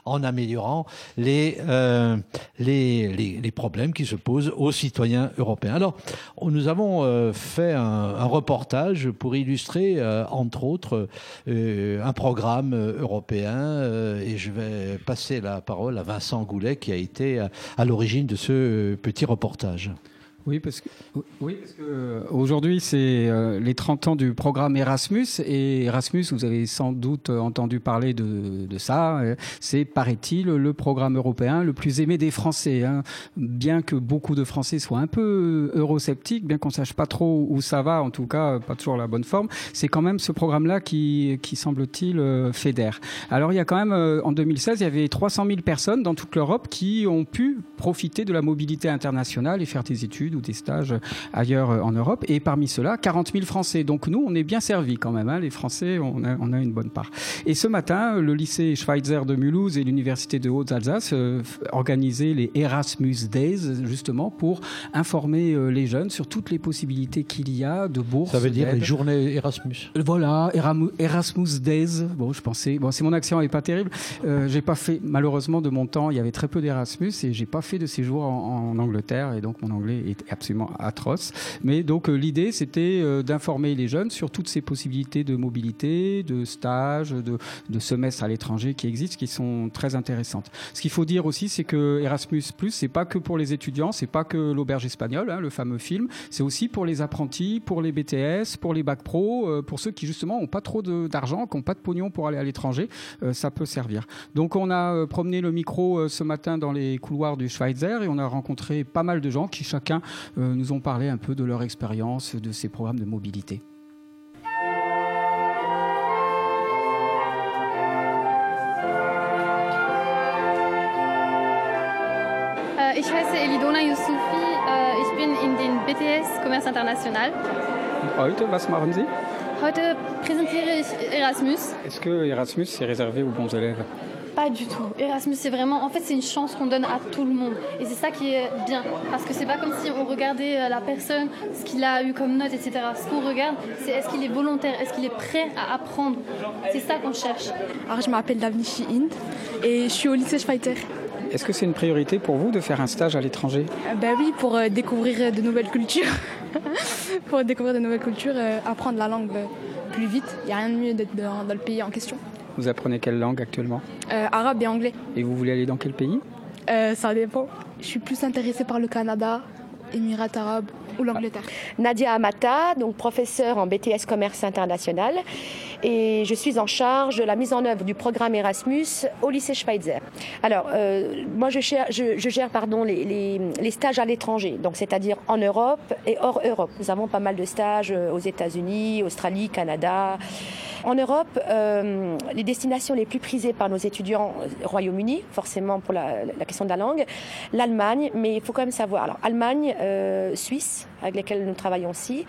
en améliorant les, euh, les, problèmes qui se posent aux citoyens européens. Alors, nous avons euh, fait un, reportage pour illustrer, euh, entre autres, un programme européen et je vais passer la parole à Vincent Goulet qui a été à l'origine de ce petit reportage. Oui, parce que, oui, euh, aujourd'hui, c'est euh, les 30 ans du programme Erasmus. Et Erasmus, vous avez sans doute entendu parler de, de ça. Euh, C'est, paraît-il, le programme européen le plus aimé des Français. hein. Bien que beaucoup de Français soient un peu eurosceptiques, bien qu'on sache pas trop où ça va, en tout cas, pas toujours la bonne forme, c'est quand même ce programme-là qui, qui semble-t-il, fédère. Alors, il y a quand même, en 2016, il y avait 300 000 personnes dans toute l'Europe qui ont pu profiter de la mobilité internationale et faire des études ou des stages ailleurs euh, en Europe. Et parmi ceux-là, 40 000 Français. Donc nous, on est bien servis quand même. hein. Les Français, on a, on a une bonne part. Et ce matin, le lycée Schweitzer de Mulhouse et l'université de Haute-Alsace euh, organisaient les Erasmus Days, justement, pour informer euh, les jeunes sur toutes les possibilités qu'il y a de bourses. Ça veut dire les journées Erasmus. Voilà, Erasmus Days. Bon, je pensais. Bon, c'est mon accent est pas terrible. Euh, j'ai pas fait malheureusement de mon temps. Il y avait très peu d'Erasmus et j'ai pas fait de séjour en, en Angleterre et donc mon anglais est absolument atroce. Mais donc euh, l'idée c'était euh, d'informer les jeunes sur toutes ces possibilités de mobilité, de stages, de, de semestres à l'étranger qui existent, qui sont très intéressantes. Ce qu'il faut dire aussi, c'est que Erasmus c'est pas que pour les étudiants, c'est pas que l'auberge espagnole, hein, le fameux film. C'est aussi pour les apprentis, pour les BTS, pour les bacs pro, euh, pour ceux qui justement ont pas trop d'argent, qui n'ont pas de pognon pour aller à l'étranger, ça peut servir. Donc on a promené le micro ce matin dans les couloirs du Schweitzer et on a rencontré pas mal de gens qui chacun nous ont parlé un peu de leur expérience de ces programmes de mobilité. Äh, Ich heiße Elidona Yusufi. Äh, Ich bin in den BTS Commerce International. Und heute, was machen Sie? Heute präsentiere ich Erasmus. Est-ce que Erasmus est réservé aux bons élèves? Pas du tout. Erasmus, c'est vraiment, en fait, c'est une chance qu'on donne à tout le monde. Et c'est ça qui est bien. Parce que c'est pas comme si on regardait euh, la personne, ce qu'il a eu comme note, etc. Ce qu'on regarde, c'est est-ce qu'il est volontaire, est-ce qu'il est prêt à apprendre. C'est ça qu'on cherche. Alors, je m'appelle Davnichi Hind et je suis au lycée Schweiter. Est-ce que c'est une priorité pour vous de faire un stage à l'étranger? Euh, ben oui, pour euh, découvrir de nouvelles cultures. pour découvrir de nouvelles cultures, euh, apprendre la langue plus vite. Il n'y a rien de mieux d'être dans, dans le pays en question. Vous apprenez quelle langue actuellement Euh, arabe et anglais. Et vous voulez aller dans quel pays Euh, ça dépend. Je suis plus intéressée par le Canada, Émirats arabes ou l'Angleterre. Nadia Amata, donc professeure en BTS Commerce International, et je suis en charge de la mise en œuvre du programme Erasmus au lycée Schweitzer. Alors, euh, moi, je gère, je, je gère pardon, les, les- les stages à l'étranger, donc c'est-à-dire en Europe et hors Europe. Nous avons pas mal de stages aux États-Unis, Australie, Canada. En Europe, euh, les destinations les plus prisées par nos étudiants, Royaume-Uni, forcément pour la, la question de la langue, l'Allemagne, mais il faut quand même savoir, alors Allemagne, euh, Suisse, avec lesquels nous travaillons aussi,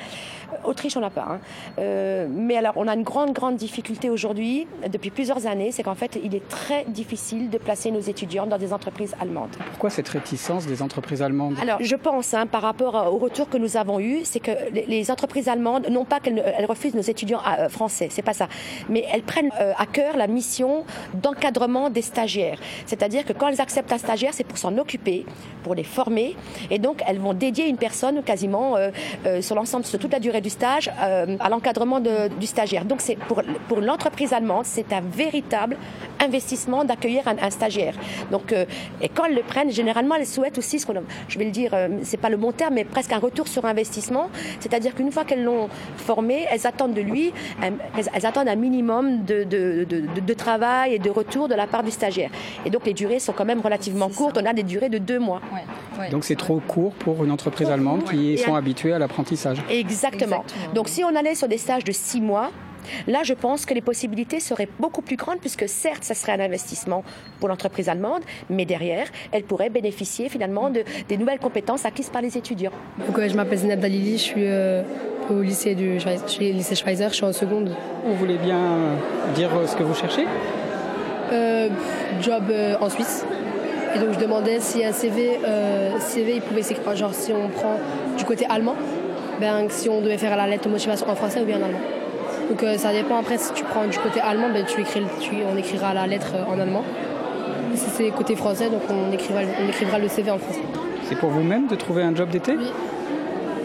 Euh, Autriche, on n'a pas. hein. Euh, mais alors, on a une grande, grande difficulté aujourd'hui, depuis plusieurs années, c'est qu'en fait, il est très difficile de placer nos étudiants dans des entreprises allemandes. Pourquoi cette réticence des entreprises allemandes Alors, je pense, hein, par rapport au retour que nous avons eu, c'est que les, entreprises allemandes, non pas qu'elles elles refusent nos étudiants euh, français, c'est pas ça, mais elles prennent euh, à cœur la mission d'encadrement des stagiaires. C'est-à-dire que quand elles acceptent un stagiaire, c'est pour s'en occuper, pour les former, et donc elles vont dédier une personne quasiment euh, euh, sur l'ensemble, sur toute la durée du stage, euh, à l'encadrement de- du stagiaire. Donc, c'est pour, pour l'entreprise allemande, c'est un véritable investissement d'accueillir un, un stagiaire. Donc, euh, et quand elles le prennent, généralement, elles souhaitent aussi ce qu'on, je vais le dire, euh, c'est pas le bon terme, mais presque un retour sur investissement. C'est-à-dire qu'une fois qu'elles l'ont formé, elles attendent de lui, elles, elles attendent un minimum de, de, de, de- de travail et de retour de la part du stagiaire. Et donc, les durées sont quand même relativement courtes. On a des durées de deux mois. Donc c'est trop court pour une entreprise allemande qui Et sont habituées à l'apprentissage. Exactement. Donc si on allait sur des stages de six mois, là je pense que les possibilités seraient beaucoup plus grandes puisque certes ça serait un investissement pour l'entreprise allemande, mais derrière elle pourrait bénéficier finalement de, des nouvelles compétences acquises par les étudiants. Donc, ouais, je m'appelle Zineb Dalili, je suis euh, au lycée du je suis lycée Schweizer, je suis en seconde. Vous voulez bien euh, dire euh, ce que vous cherchez? Euh, job euh, en Suisse. Et donc je demandais si un CV, euh, CV il pouvait s'écrire, genre si on prend du côté allemand, ben, si on devait faire la lettre de motivation en français ou bien en allemand. Donc euh, ça dépend après si tu prends du côté allemand, ben, tu écris, tu- on écrira la lettre euh, en allemand. Et si c'est côté français, donc on écrira, on écrira le CV en français. C'est pour vous-même de trouver un job d'été?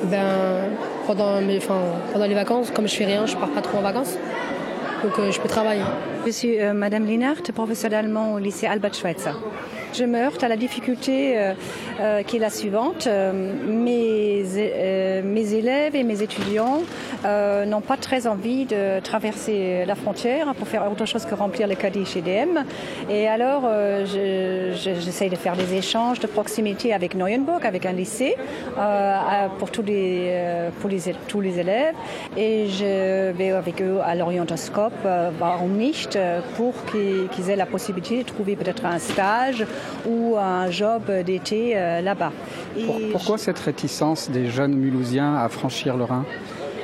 Ben, pendant, mes, enfin, pendant les vacances, comme je fais rien, je pars pas trop en vacances. Donc euh, je peux travailler. Je suis euh, Madame Linert, professeure d'allemand au lycée Albert Schweitzer. Je me heurte à la difficulté euh, euh, qui est la suivante. Euh, mes, euh, mes élèves et mes étudiants n'ont pas très envie de traverser la frontière pour faire autre chose que remplir le caddie chez DM. Et alors, euh, je- j'essaye de faire des échanges de proximité avec Neuenburg, avec un lycée, pour, tous les, pour les, tous les élèves. Et je vais avec eux à l'orientoscope, warum nicht, pour qu'ils aient la possibilité de trouver peut-être un stage ou un job d'été euh, là-bas. Pourquoi cette réticence des jeunes Mulhousiens à franchir le Rhin?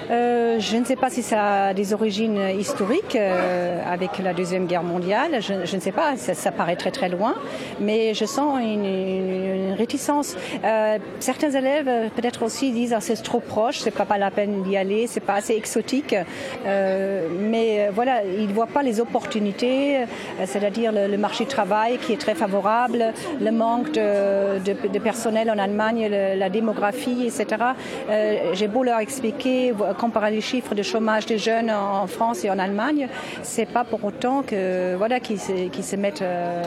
Euh, je ne sais pas si ça a des origines historiques euh, avec la Deuxième Guerre mondiale. Je, je ne sais pas, ça, ça paraît très très loin. Mais je sens une, une- réticence. Euh, certains élèves peut-être aussi disent ah, c'est trop proche, c'est pas, pas la peine d'y aller, c'est pas assez exotique. Euh, mais voilà, ils ne voient pas les opportunités, euh, c'est-à-dire le, le marché du travail qui est très favorable, le manque de, de- de personnel en Allemagne, le- la démographie, etc. J'ai beau leur expliquer, comparer les chiffres de chômage des jeunes en, France et en Allemagne, c'est pas pour autant que voilà qu'ils se, mettent euh,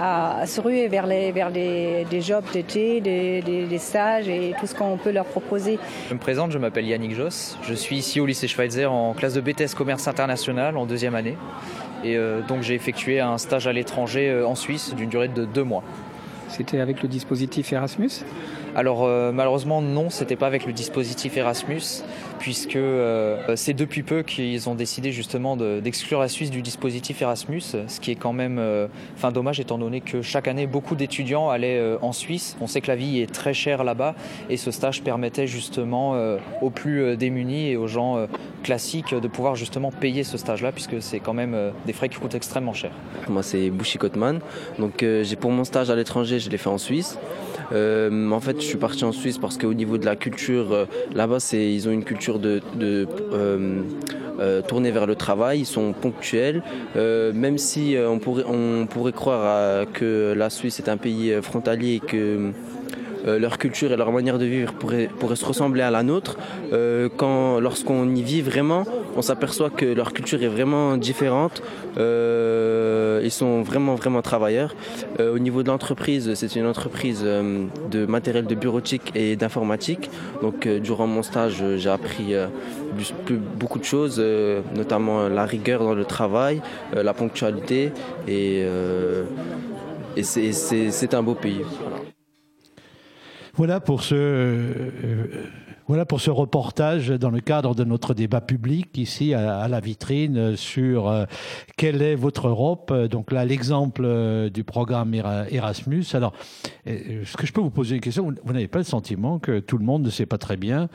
à, à se ruer vers les vers les, des jobs d'été, des, des- des stages et tout ce qu'on peut leur proposer. Je me présente, je m'appelle Yannick Joss. Je suis ici au lycée Schweitzer en classe de BTS Commerce International en deuxième année. Et euh, donc j'ai effectué un stage à l'étranger euh, en Suisse d'une durée de deux mois. C'était avec le dispositif Erasmus? Alors euh, malheureusement non, c'était pas avec le dispositif Erasmus, puisque euh, c'est depuis peu qu'ils ont décidé justement de- d'exclure la Suisse du dispositif Erasmus, ce qui est quand même euh, enfin dommage étant donné que chaque année beaucoup d'étudiants allaient euh, en Suisse. On sait que la vie est très chère là-bas et ce stage permettait justement aux plus démunis et aux gens classiques de pouvoir justement payer ce stage-là, puisque c'est quand même des frais qui coûtent extrêmement cher. Moi, c'est Bouchy Kotman. Donc, j'ai pour mon stage à l'étranger, je l'ai fait en Suisse. Euh, en fait, je suis parti en Suisse parce qu'au niveau de la culture, euh, là-bas, c'est ils ont une culture de, de euh, tournée vers le travail. Ils sont ponctuels, même si on pourrait on pourrait croire que la Suisse est un pays frontalier et que euh, leur culture et leur manière de vivre pourraient, pourraient se ressembler à la nôtre. Euh, quand, lorsqu'on y vit vraiment, on s'aperçoit que leur culture est vraiment différente. Euh, ils sont vraiment, vraiment travailleurs. Euh, au niveau de l'entreprise, c'est une entreprise euh, de matériel de bureautique et d'informatique. Donc, euh, durant mon stage, j'ai appris beaucoup de choses, notamment la rigueur dans le travail, la ponctualité et, et c'est- un beau pays. Voilà pour ce, euh, voilà pour ce reportage dans le cadre de notre débat public ici à, la vitrine sur euh, quelle est votre Europe? Donc là, l'exemple euh, du programme Era- Erasmus. Alors, euh, est-ce que je peux vous poser une question Vous, n'avez pas le sentiment que tout le monde ne sait pas très bien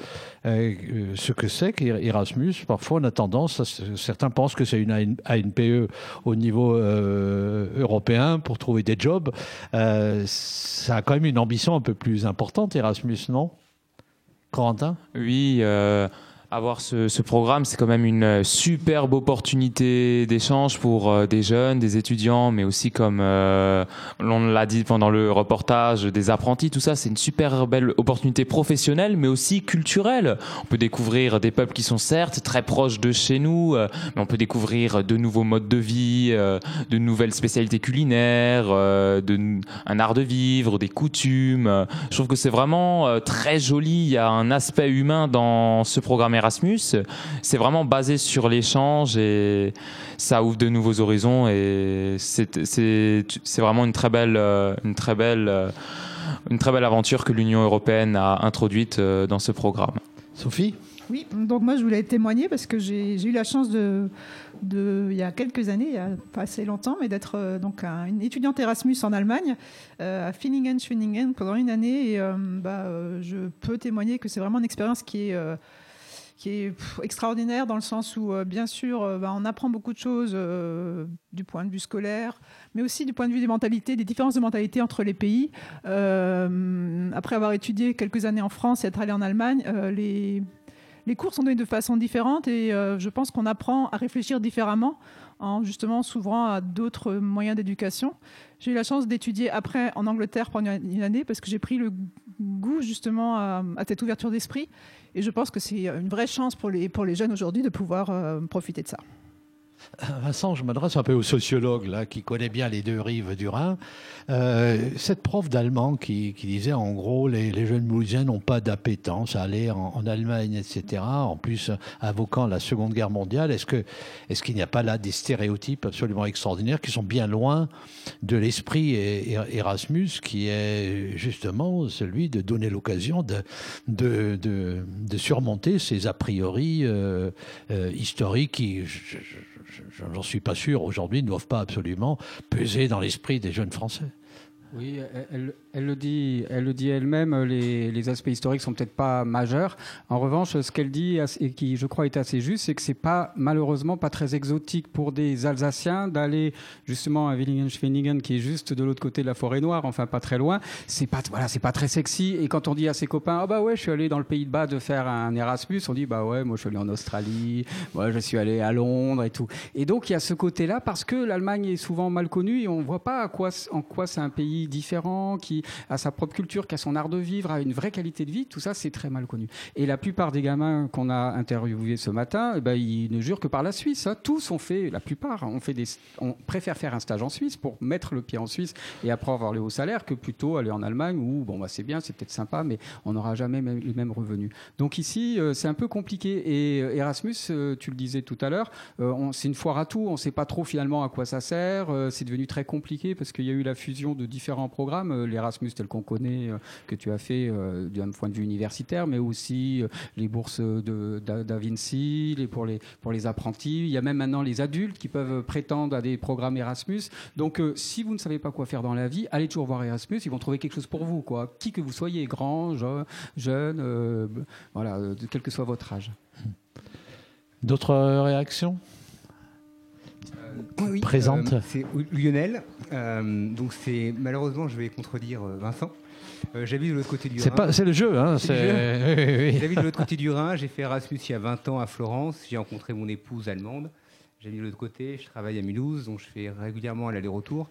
euh, euh, ce que c'est qu'Erasmus Parfois, on a tendance, certains pensent que c'est une ANPE au niveau euh, européen pour trouver des jobs. Euh, ça a quand même une ambition un peu plus importante, Erasmus, non? Corentin? Oui, euh, avoir ce, programme, c'est quand même une euh, superbe opportunité d'échange pour euh, des jeunes, des étudiants, mais aussi comme euh, l'on l'a dit pendant le reportage, des apprentis, tout ça, c'est une super belle opportunité professionnelle, mais aussi culturelle. On peut découvrir des peuples qui sont certes très proches de chez nous, euh, mais on peut découvrir de nouveaux modes de vie, de nouvelles spécialités culinaires, de, un art de vivre, des coutumes. Je trouve que c'est vraiment très joli. Il y a un aspect humain dans ce programme Erasmus. C'est vraiment basé sur l'échange et ça ouvre de nouveaux horizons et c'est vraiment une très belle, euh, une très belle, euh, une très belle aventure que l'Union européenne a introduite euh, dans ce programme. Sophie? Oui, donc moi je voulais témoigner parce que j'ai eu la chance de, de, il y a quelques années, il y a pas assez longtemps, mais d'être euh, donc un- une étudiante Erasmus en Allemagne, euh, à Finningen, Schwenningen pendant une année. Et euh, bah, euh, je peux témoigner que c'est vraiment une expérience qui est euh, qui est extraordinaire dans le sens où, euh, bien sûr, euh, bah, on apprend beaucoup de choses euh, du point de vue scolaire, mais aussi du point de vue des mentalités, des différences de mentalité entre les pays. Après avoir étudié quelques années en France et être allé en Allemagne, les, les cours sont donnés de façon différente et je pense qu'on apprend à réfléchir différemment en justement s'ouvrant à d'autres moyens d'éducation. J'ai eu la chance d'étudier après en Angleterre pendant une année parce que j'ai pris le goût justement à, à cette ouverture d'esprit et je pense que c'est une vraie chance pour les, pour les jeunes aujourd'hui de pouvoir euh, profiter de ça. Vincent, je m'adresse un peu au sociologue là, qui connaît bien les deux rives du Rhin. Euh, cette prof d'allemand qui, disait en gros les, les jeunes Mulhousiens n'ont pas d'appétence à aller en, Allemagne, etc. En plus, invoquant la Seconde Guerre mondiale, est-ce que qu'il n'y a pas là des stéréotypes absolument extraordinaires qui sont bien loin de l'esprit Erasmus, qui est justement celui de donner l'occasion de surmonter ces a priori euh, euh, historiques qui j'en suis pas sûr, aujourd'hui ne doivent pas absolument peser dans l'esprit des jeunes Français. Oui, elle, le dit, elle le dit elle-même. Les, les, aspects historiques sont peut-être pas majeurs. En revanche, ce qu'elle dit et qui, je crois, est assez juste, c'est que c'est pas malheureusement pas très exotique pour des Alsaciens d'aller justement à Willingen-Schwenningen, qui est juste de l'autre côté de la forêt noire, enfin pas très loin. C'est pas voilà, c'est pas très sexy. Et quand on dit à ses copains, ah bah ouais, je suis allé dans le Pays de Bas de faire un Erasmus, on dit bah ouais, moi je suis allé en Australie, moi je suis allé à Londres et tout. Et donc il y a ce côté-là parce que l'Allemagne est souvent mal connue et on voit pas à quoi, en quoi c'est un pays différent, qui a sa propre culture, qui a son art de vivre, a une vraie qualité de vie, tout ça c'est très mal connu. Et la plupart des gamins qu'on a interviewés ce matin, eh ben, ils ne jurent que par la Suisse. Hein. Tous ont fait, la plupart, on, fait des, on préfère faire un stage en Suisse pour mettre le pied en Suisse et après avoir le haut salaire que plutôt aller en Allemagne où, bon, bah, c'est bien, c'est peut-être sympa, mais on n'aura jamais les mêmes revenus. Donc ici, euh, c'est un peu compliqué. Et euh, Erasmus, euh, tu le disais tout à l'heure, c'est une foire à tout. On ne sait pas trop finalement à quoi ça sert. C'est devenu très compliqué parce qu'il y a eu la fusion de différents programmes, euh, l'Erasmus tel qu'on connaît, que tu as fait d'un point de vue universitaire, mais aussi les bourses de, Da Vinci, les, pour, les, pour les apprentis. Il y a même maintenant les adultes qui peuvent prétendre à des programmes Erasmus. Donc, si vous ne savez pas quoi faire dans la vie, allez toujours voir Erasmus. Ils vont trouver quelque chose pour vous, quoi. Qui que vous soyez, grand, jeune, jeune voilà, quel que soit votre âge. D'autres réactions? Oui, présente. Euh, c'est Lionel. Euh, donc c'est malheureusement, je vais contredire Vincent. Euh, J'habite de l'autre côté du Rhin. C'est le jeu. Hein, J'habite de l'autre côté du Rhin. J'ai fait Erasmus il y a 20 ans à Florence. J'ai rencontré mon épouse allemande. J'habite de l'autre côté. Je travaille à Mulhouse, donc je fais régulièrement l'aller-retour.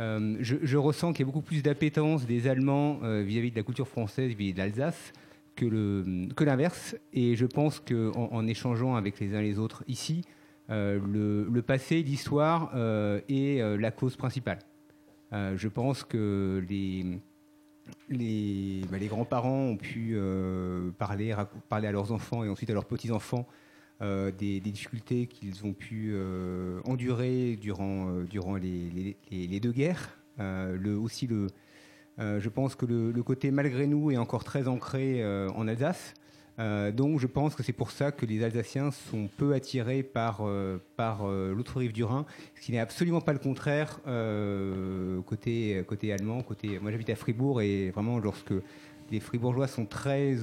Euh, je, je, ressens qu'il y a beaucoup plus d'appétence des Allemands vis-à-vis -vis de la culture française, vis-à-vis -vis de l'Alsace, que l'inverse. Que Et je pense qu'en en, en échangeant avec les uns les autres ici, euh, le, le, passé, l'histoire euh, est euh, la cause principale. je pense que les, les, bah, grands-parents ont pu parler, parler à leurs enfants et ensuite à leurs petits-enfants des, difficultés qu'ils ont pu endurer durant, durant les, les, deux guerres. le, aussi, le, je pense que le, côté malgré nous est encore très ancré en Alsace. Euh, donc je pense que c'est pour ça que les Alsaciens sont peu attirés par, euh, par euh, l'autre rive du Rhin, ce qui n'est absolument pas le contraire côté, côté allemand. Côté, moi j'habite à Fribourg et vraiment lorsque les Fribourgeois sont très,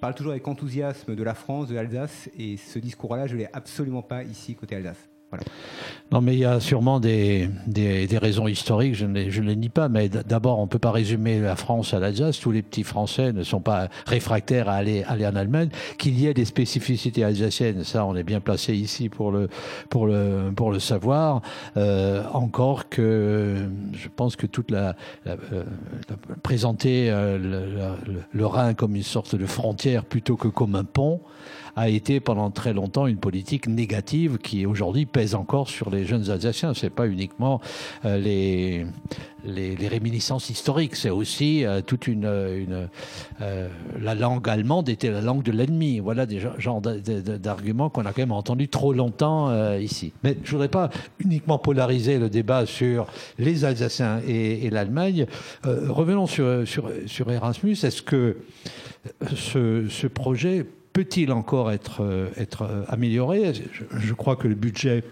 parlent toujours avec enthousiasme de la France, de l'Alsace, et ce discours-là je l'ai absolument pas ici côté Alsace. Non, mais il y a sûrement des, des, raisons historiques, je ne, les nie pas, mais d'abord, on ne peut pas résumer la France à l'Alsace. Tous les petits Français ne sont pas réfractaires à aller, aller en Allemagne. Qu'il y ait des spécificités alsaciennes, ça, on est bien placé ici pour le, pour le, pour le savoir. Euh, encore que je pense que toute la, la présenter euh, le Rhin comme une sorte de frontière plutôt que comme un pont a été pendant très longtemps une politique négative qui aujourd'hui pèse encore sur les jeunes Alsaciens. C'est pas uniquement euh, les, les, réminiscences historiques, c'est aussi euh, toute une, euh, la langue allemande était la langue de l'ennemi. Voilà des genres d'arguments qu'on a quand même entendu trop longtemps ici. Mais je voudrais pas uniquement polariser le débat sur les Alsaciens et, l'Allemagne. revenons sur, sur, Erasmus. Est-ce que ce projet peut-il encore être, être amélioré? Je, je crois que le budget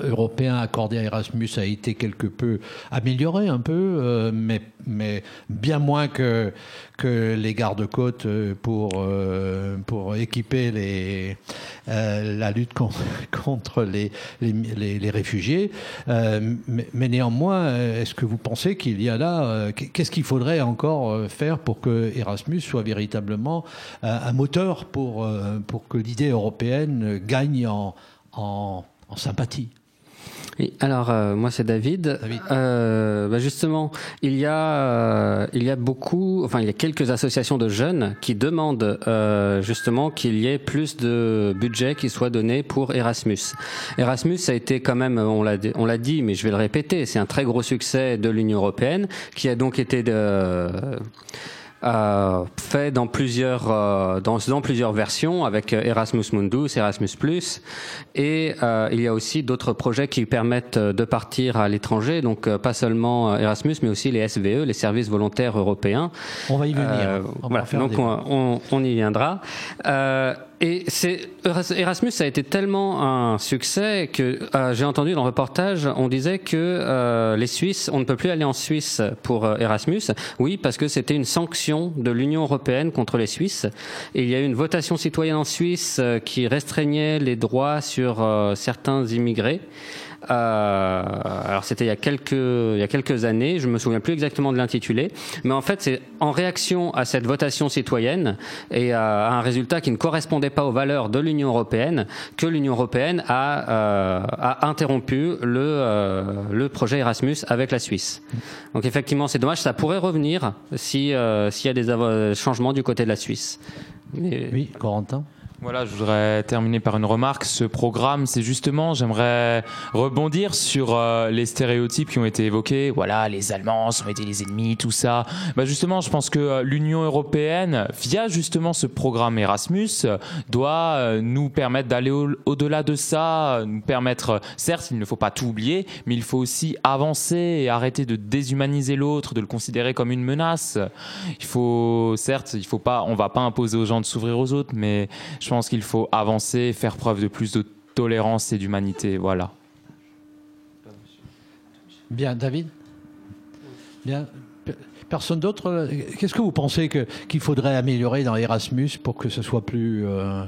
européen accordé à Erasmus a été quelque peu amélioré un peu, euh, mais, mais bien moins que, que les gardes-côtes pour, euh, pour équiper les, euh, la lutte contre, contre les, les, les, les réfugiés. Euh, mais, mais néanmoins, est-ce que vous pensez qu'il y a là, euh, qu'est-ce qu'il faudrait encore faire pour que Erasmus soit véritablement un moteur pour, pour que l'idée européenne gagne en, en en sympathie Oui, alors euh, moi c'est David. Euh, bah, justement, il y a euh, il y a beaucoup, enfin il y a quelques associations de jeunes qui demandent euh, justement qu'il y ait plus de budget qui soit donné pour Erasmus. Erasmus ça a été quand même, on l'a on l'a dit, mais je vais le répéter, c'est un très gros succès de l'Union européenne qui a donc été de euh, fait dans plusieurs euh, dans, dans, plusieurs versions avec Erasmus Mundus, Erasmus Plus, et euh, il y a aussi d'autres projets qui permettent de partir à l'étranger, donc euh, pas seulement Erasmus, mais aussi les SVE, les services volontaires européens. On va y venir. Euh, on voilà, donc on, on, on, y viendra. Et c'est Erasmus a été tellement un succès que euh, j'ai entendu dans le reportage, on disait que euh, les Suisses, on ne peut plus aller en Suisse pour euh, Erasmus. Oui, parce que c'était une sanction de l'Union européenne contre les Suisses. Il y a eu une votation citoyenne en Suisse qui restreignait les droits sur certains immigrés. Euh, alors c'était il y a quelques il y a quelques années, je me souviens plus exactement de l'intitulé, mais en fait c'est en réaction à cette votation citoyenne et à, un résultat qui ne correspondait pas aux valeurs de l'Union européenne que l'Union européenne a, euh, a interrompu le euh, le projet Erasmus avec la Suisse. Donc effectivement c'est dommage, ça pourrait revenir si euh, s'il y a des changements du côté de la Suisse. Oui, Corentin. Voilà, je voudrais terminer par une remarque. Ce programme, c'est justement, j'aimerais rebondir sur euh, les stéréotypes qui ont été évoqués. Voilà, les Allemands ont été les ennemis, tout ça. Bah justement, je pense que euh, l'Union européenne, via justement ce programme Erasmus, doit euh, nous permettre d'aller au-delà de ça, nous permettre, certes, il ne faut pas tout oublier, mais il faut aussi avancer et arrêter de déshumaniser l'autre, de le considérer comme une menace. Il faut, certes, il faut pas, on va pas imposer aux gens de s'ouvrir aux autres, mais pense qu'il faut avancer, faire preuve de plus de tolérance et d'humanité. Voilà. Bien, David? Bien. Personne d'autre? Qu'est-ce que vous pensez que, qu'il faudrait améliorer dans Erasmus pour que ce soit plus, euh,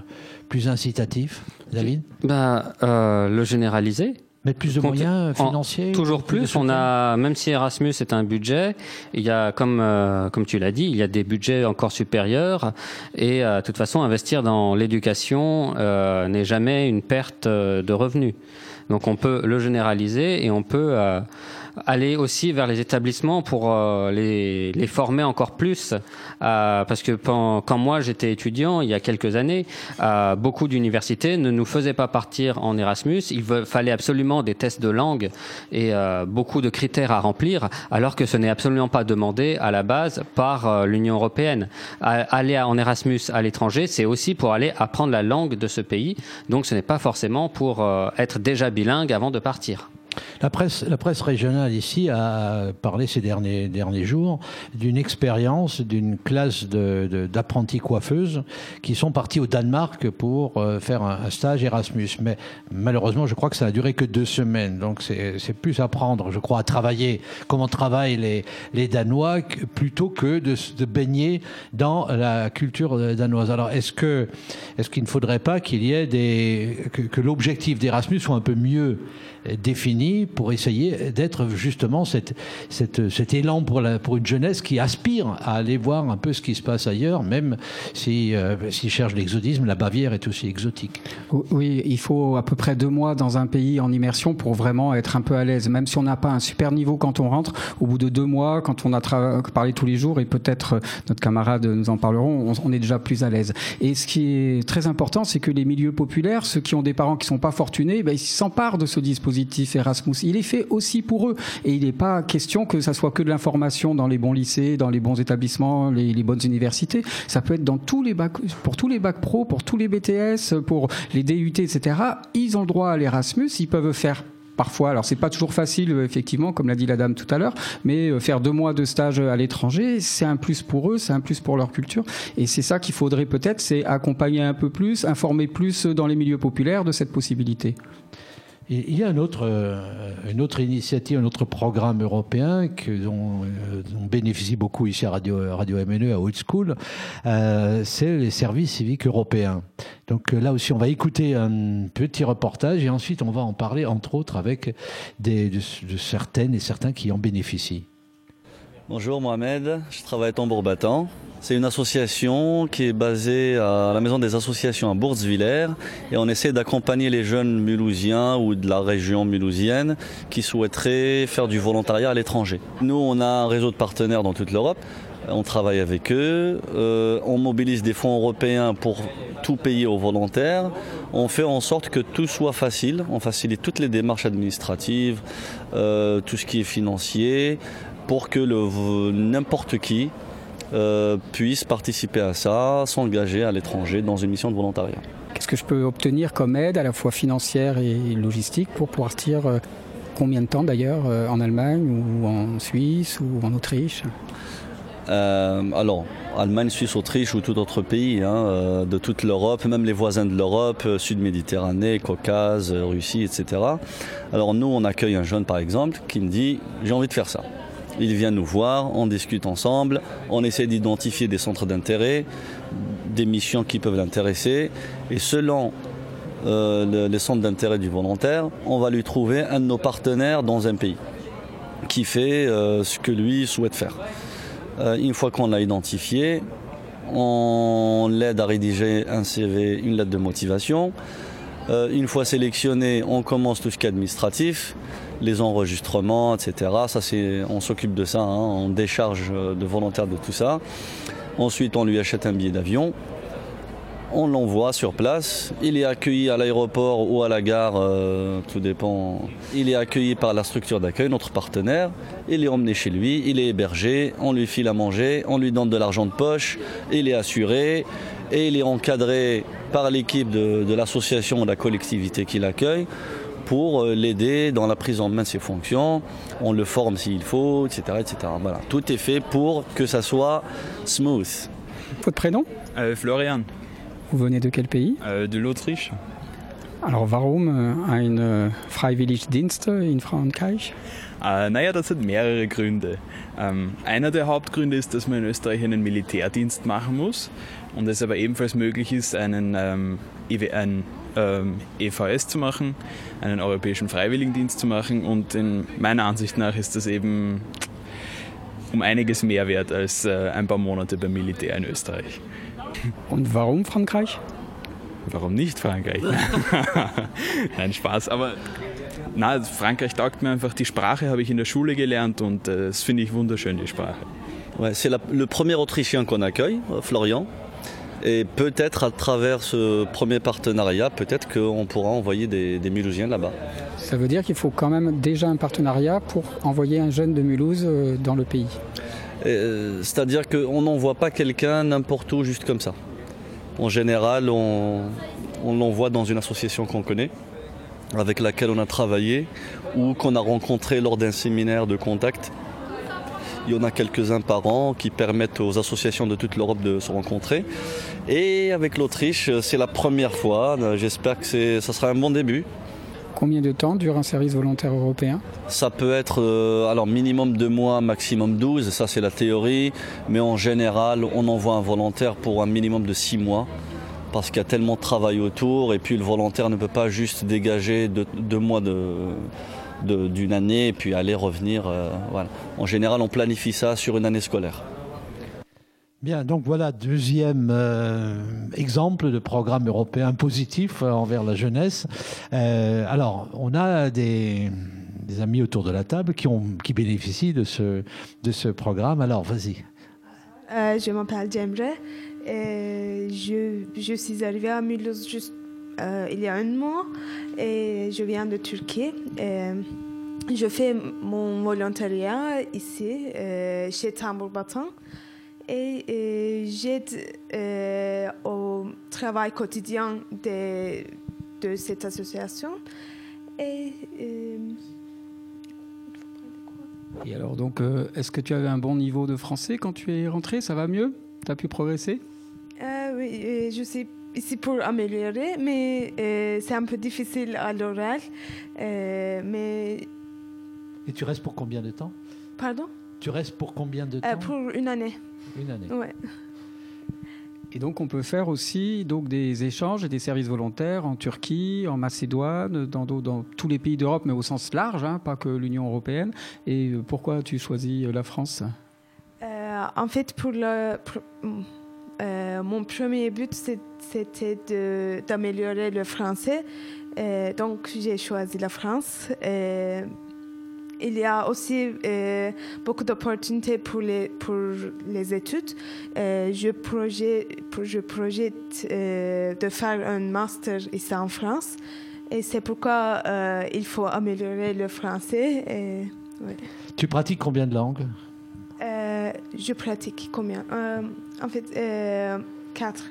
plus incitatif, David? Bah, euh, Le généraliser. Plus de moyens financiers Toujours plus. plus on a, même si Erasmus est un budget, il y a, comme, euh, comme tu l'as dit, il y a des budgets encore supérieurs. Et euh, de toute façon, investir dans l'éducation euh, n'est jamais une perte de revenus. Donc on peut le généraliser et on peut aller aussi vers les établissements pour euh, les, les, former encore plus. Euh, parce que quand, quand moi j'étais étudiant, il y a quelques années, euh, beaucoup d'universités ne nous faisaient pas partir en Erasmus. Il fallait absolument des tests de langue et euh, beaucoup de critères à remplir, alors que ce n'est absolument pas demandé à la base par euh, l'Union européenne. aller en Erasmus à l'étranger, c'est aussi pour aller apprendre la langue de ce pays. Donc ce n'est pas forcément pour euh, être déjà bilingue avant de partir. La presse, régionale ici a parlé ces derniers, jours d'une expérience d'une classe d'apprentis coiffeuses qui sont partis au Danemark pour euh, faire un, stage Erasmus. Mais malheureusement, je crois que ça a duré que deux semaines. Donc c'est plus apprendre, je crois, à travailler, comment travaillent les, les Danois, plutôt que de, baigner dans la culture danoise. Alors est-ce qu'il ne faudrait pas qu'il y ait des que l'objectif d'Erasmus soit un peu mieux défini pour essayer d'être justement cet élan pour, une jeunesse qui aspire à aller voir un peu ce qui se passe ailleurs, même si, euh, s'ils cherchent l'exotisme, la Bavière est aussi exotique. Oui, il faut à peu près deux mois dans un pays en immersion pour vraiment être un peu à l'aise. Même si on n'a pas un super niveau quand on rentre, au bout de deux mois, quand on a parlé tous les jours, et peut-être notre camarade nous en parleront, on, est déjà plus à l'aise. Et ce qui est très important, c'est que les milieux populaires, ceux qui ont des parents qui sont pas fortunés, ben, ils s'emparent de ce dispositif Erasmus. Il est fait aussi pour eux. Et il n'est pas question que ça soit que de l'information dans les bons lycées, dans les bons établissements, les, les, bonnes universités. Ça peut être dans tous les bacs, pour tous les bacs pro, pour tous les BTS, pour les DUT, etc. Ils ont le droit à l'Erasmus. Ils peuvent faire parfois. Alors c'est pas toujours facile, effectivement, comme l'a dit la dame tout à l'heure, mais faire deux mois de stage à l'étranger, c'est un plus pour eux, c'est un plus pour leur culture, et c'est ça qu'il faudrait peut-être, c'est accompagner un peu plus, informer plus dans les milieux populaires de cette possibilité. Il y a euh, une autre initiative, un autre programme européen que, dont, euh, dont bénéficie beaucoup ici à Radio, Radio MNE, à Haute School, euh, c'est les services civiques européens. Donc là aussi, on va écouter un petit reportage et ensuite on va en parler, entre autres, avec des, de, de certaines et certains qui en bénéficient. Bonjour Mohamed, je travaille à Tambour-Battant. C'est une association qui est basée à la Maison des Associations à Bourzvillers et on essaie d'accompagner les jeunes mulhousiens ou de la région mulhousienne qui souhaiteraient faire du volontariat à l'étranger. Nous, on a un réseau de partenaires dans toute l'Europe. On travaille avec eux, euh, on mobilise des fonds européens pour tout payer aux volontaires. On fait en sorte que tout soit facile, on facilite toutes les démarches administratives, euh, tout ce qui est financier, pour que n'importe qui euh, puisse participer à ça, s'engager à l'étranger dans une mission de volontariat. Qu'est-ce que je peux obtenir comme aide, à la fois financière et logistique, pour partir euh, combien de temps d'ailleurs euh, en Allemagne ou en Suisse ou en Autriche? Alors, Allemagne, Suisse, Autriche ou tout autre pays hein, de toute l'Europe, même les voisins de l'Europe, Sud-Méditerranée, Caucase, Russie, etc. Alors nous, on accueille un jeune, par exemple, qui me dit j'ai envie de faire ça. Il vient nous voir, on discute ensemble, on essaie d'identifier des centres d'intérêt, des missions qui peuvent l'intéresser, et selon euh, le- les centres d'intérêt du volontaire, on va lui trouver un de nos partenaires dans un pays qui fait euh, ce que lui souhaite faire. Euh, une fois qu'on l'a identifié, on l'aide à rédiger un CV, une lettre de motivation. Une fois sélectionné, on commence tout ce qui est administratif, les enregistrements, etc. Ça, on s'occupe de ça, hein, on décharge euh, de volontaires de tout ça. Ensuite, on lui achète un billet d'avion. On l'envoie sur place. Il est accueilli à l'aéroport ou à la gare, euh, tout dépend. Il est accueilli par la structure d'accueil, notre partenaire. Il est emmené chez lui, il est hébergé, on lui file à manger, on lui donne de l'argent de poche, il est assuré et il est encadré par l'équipe de l'association ou de la collectivité qui l'accueille pour euh, l'aider dans la prise en main de ses fonctions. On le forme s'il faut, etc., etc. Voilà. Tout est fait pour que ça soit smooth. Votre prénom Florian. Vous venez de quel pays De l'Autriche. Alors warum ein Freiwilligdienst in Frankreich? Äh, naja, das hat mehrere Gründe. Ähm, einer der Hauptgründe ist, dass man in Österreich einen Militärdienst machen muss und es aber ebenfalls möglich ist, einen, ähm, ähm, EVS zu machen, einen Europäischen Freiwilligendienst zu machen und in meiner Ansicht nach ist das eben um einiges mehr wert als äh, ein paar Monate beim Militär in Österreich. Und warum Frankreich? Warum nicht Frankreich? Nein, Spaß. Aber na, Frankreich taugt mir einfach. Die Sprache habe ich in der Schule gelernt und äh, das finde ich wunderschön, die Sprache. Ouais, c'est le premier Autrichien qu'on accueille, euh, Florian. Et peut-être à travers ce premier partenariat, peut-être qu'on pourra envoyer des, des Mulhousiens là-bas. Ça veut dire qu'il faut quand même déjà un partenariat pour envoyer un jeune de Mulhouse euh, dans le pays. Euh, C'est-à-dire qu'on n'envoie pas quelqu'un n'importe où juste comme ça. En général, on, on l'envoie dans une association qu'on connaît, avec laquelle on a travaillé ou qu'on a rencontré lors d'un séminaire de contact. Il y en a quelques-uns par an qui permettent aux associations de toute l'Europe de se rencontrer. Et avec l'Autriche, c'est la première fois. J'espère que ça sera un bon début. Combien de temps dure un service volontaire européen? Ça peut être euh, alors minimum deux mois, maximum 12, ça c'est la théorie, mais en général on envoie un volontaire pour un minimum de six mois parce qu'il y a tellement de travail autour et puis le volontaire ne peut pas juste dégager deux, deux mois de- d'une année et puis aller revenir. euh, voilà. En général on planifie ça sur une année scolaire. Bien, donc voilà, deuxième euh, exemple de programme européen positif euh, envers la jeunesse. Euh, alors, on a des, des amis autour de la table qui, ont, qui bénéficient de ce, de ce programme. Alors, vas-y. Euh, je m'appelle Cemre. Et je, je suis arrivée à Mulhouse juste euh, il y a un mois et je viens de Turquie. Et je fais mon volontariat ici, euh, chez Tambour Batan. Et euh, j'aide euh, au travail quotidien de, de cette association. Et Et alors donc, euh, est-ce que tu avais un bon niveau de français quand tu es rentré Ça va mieux? Tu as pu progresser? Euh, oui, je suis ici pour améliorer, mais euh, c'est un peu difficile à l'oral. Euh, mais, Et tu restes pour combien de temps? Pardon? Tu restes pour combien de temps? Euh, Pour une année. Une année. Ouais. Et donc, on peut faire aussi donc, des échanges et des services volontaires en Turquie, en Macédoine, dans, dans tous les pays d'Europe, mais au sens large, hein, pas que l'Union européenne. Et pourquoi tu choisis la France? En fait, pour le, pour- euh, mon premier but, c'était d'améliorer le français. Euh, donc, j'ai choisi la France. Euh, il y a aussi euh, beaucoup d'opportunités pour les, pour les études. Euh, je, projette, je projette euh, de faire un master ici en France. Et c'est pourquoi il faut améliorer le français. Et, ouais. Tu pratiques combien de langues? Je pratique combien? En fait, euh, quatre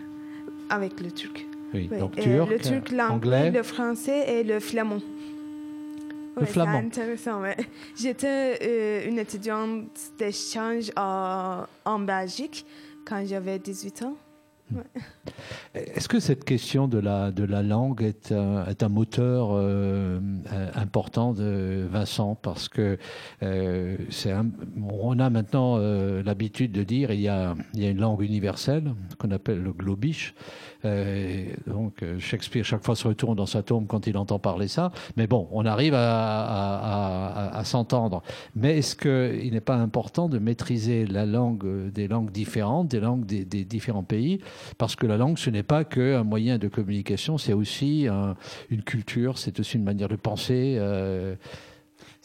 avec le turc. Oui, donc euh, turc, le turc, l'anglais, anglais. le français et le flamand. Le Ouais, flamand. C'est intéressant, ouais. J'étais euh, une étudiante d'échange en, en Belgique quand j'avais 18 ans. Ouais. Est-ce que cette question de la, de la langue est un, est un moteur euh, important de Vincent? Parce que euh, un- on a maintenant euh, l'habitude de dire il y a, y a une langue universelle qu'on appelle le globish. Euh, donc euh, Shakespeare chaque fois se retourne dans sa tombe quand il entend parler ça. Mais bon, on arrive à, s'entendre. Mais est-ce qu'il n'est pas important de maîtriser la langue euh, des langues différentes, des langues des, différents pays? Parce que la langue, ce n'est pas qu'un moyen de communication, c'est aussi un- une culture, c'est aussi une manière de penser.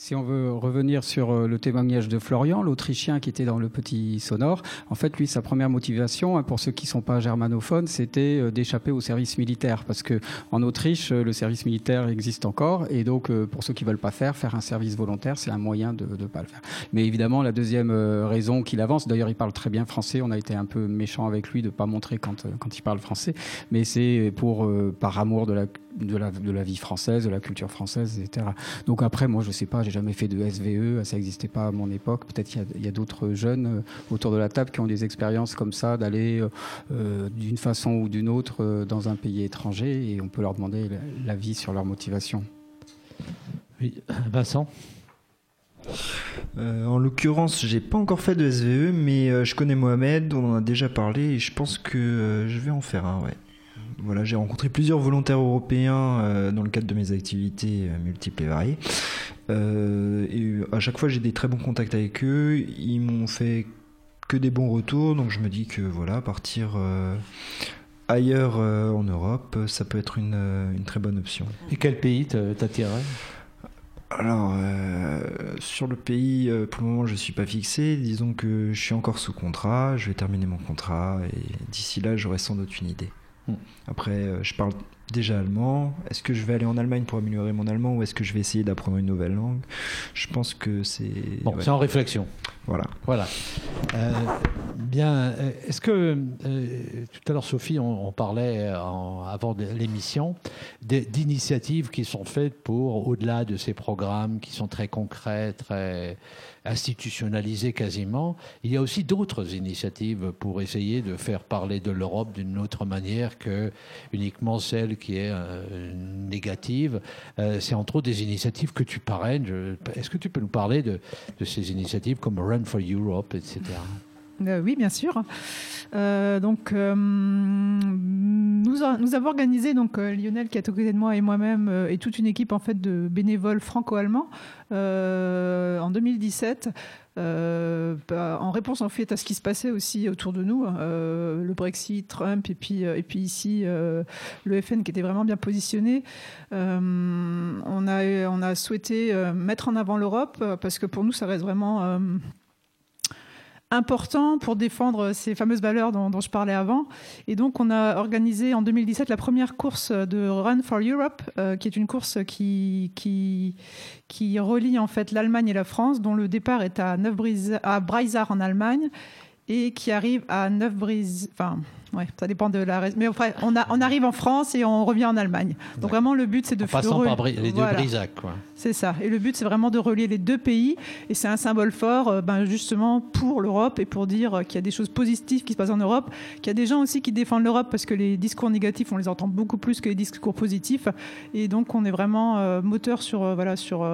Si on veut revenir sur euh, le témoignage de Florian, l'Autrichien qui était dans le petit sonore, en fait, lui, sa première motivation, hein, pour ceux qui ne sont pas germanophones, c'était euh, d'échapper au service militaire. Parce que en Autriche, euh, le service militaire existe encore. Et donc, pour ceux qui veulent pas faire, faire un service volontaire, c'est un moyen de ne pas le faire. Mais évidemment, la deuxième raison qu'il avance, d'ailleurs, il parle très bien français. On a été un peu méchant avec lui de pas montrer quand, quand il parle français. Mais c'est pour, par amour de la, de, la, de la vie française, de la culture française, etc. Donc après, moi, je sais pas, j'ai jamais fait de SVE, ça n'existait pas à mon époque. Peut-être qu'il y a- d'autres jeunes euh, autour de la table qui ont des expériences comme ça, d'aller euh, euh, d'une façon ou d'une autre euh, dans un pays étranger et on peut leur demander la- l'avis sur leur motivation. Oui, Vincent? Euh, en l'occurrence, j'ai pas encore fait de SVE, mais euh, je connais Mohamed, on en a déjà parlé et je pense que euh, je vais en faire un, ouais. Voilà, j'ai rencontré plusieurs volontaires européens euh, dans le cadre de mes activités euh, multiples et variées. Euh, et à chaque fois, j'ai des très bons contacts avec eux. Ils m'ont fait que des bons retours, donc je me dis que voilà, partir ailleurs en Europe, ça peut être une, une très bonne option. Et quel pays t'attirerait Alors, euh, sur le pays, euh, pour le moment, je ne suis pas fixé. Disons que je suis encore sous contrat, je vais terminer mon contrat et d'ici là, j'aurai sans doute une idée. Hmm. Après, euh, je parle déjà allemand. Est-ce que je vais aller en Allemagne pour améliorer mon allemand ou est-ce que je vais essayer d'apprendre une nouvelle langue? Je pense que c'est. Bon, ouais. c'est en réflexion. Voilà. Voilà. Euh, bien. euh, Est-ce que euh, tout à l'heure, Sophie, on, on parlait en- avant l'émission d'initiatives qui sont faites pour, au-delà de ces programmes qui sont très concrets, très institutionnalisés quasiment, il y a aussi d'autres initiatives pour essayer de faire parler de l'Europe d'une autre manière que uniquement celle qui est euh, négative. Euh, C'est entre autres des initiatives que tu parraines. Est-ce que tu peux nous parler de, de ces initiatives comme Run for Europe, etc. Euh, oui, bien sûr. Euh, donc, euh, nous, avons organisé, donc Lionel qui est à côté de moi et moi-même, et toute une équipe en fait de bénévoles franco-allemands en 2017. euh, bah, en réponse en fait à ce qui se passait aussi autour de nous, euh, le Brexit, Trump et puis et puis ici le FN qui était vraiment bien positionné. On a on a souhaité mettre en avant l'Europe parce que pour nous ça reste vraiment important pour défendre ces fameuses valeurs dont, je parlais avant. Et donc, on a organisé en 2017 la première course de Run for Europe, euh, qui est une course qui, qui, qui relie en fait l'Allemagne et la France, dont le départ est à, à Breisach en Allemagne et qui arrive à Neuf-Brise. Enfin, ouais, ça dépend de la. Mais enfin, on, a, on arrive en France et on revient en Allemagne. Donc, vraiment, le but, c'est de En passant de par Bri- les deux Voilà. Brisac, quoi. C'est ça. Et le but, c'est vraiment de relier les deux pays. Et c'est un symbole fort, euh, ben, justement, pour l'Europe et pour dire euh, qu'il y a des choses positives qui se passent en Europe, qu'il y a des gens aussi qui défendent l'Europe parce que les discours négatifs, on les entend beaucoup plus que les discours positifs. Et donc, on est vraiment euh, moteur sur, euh, voilà, sur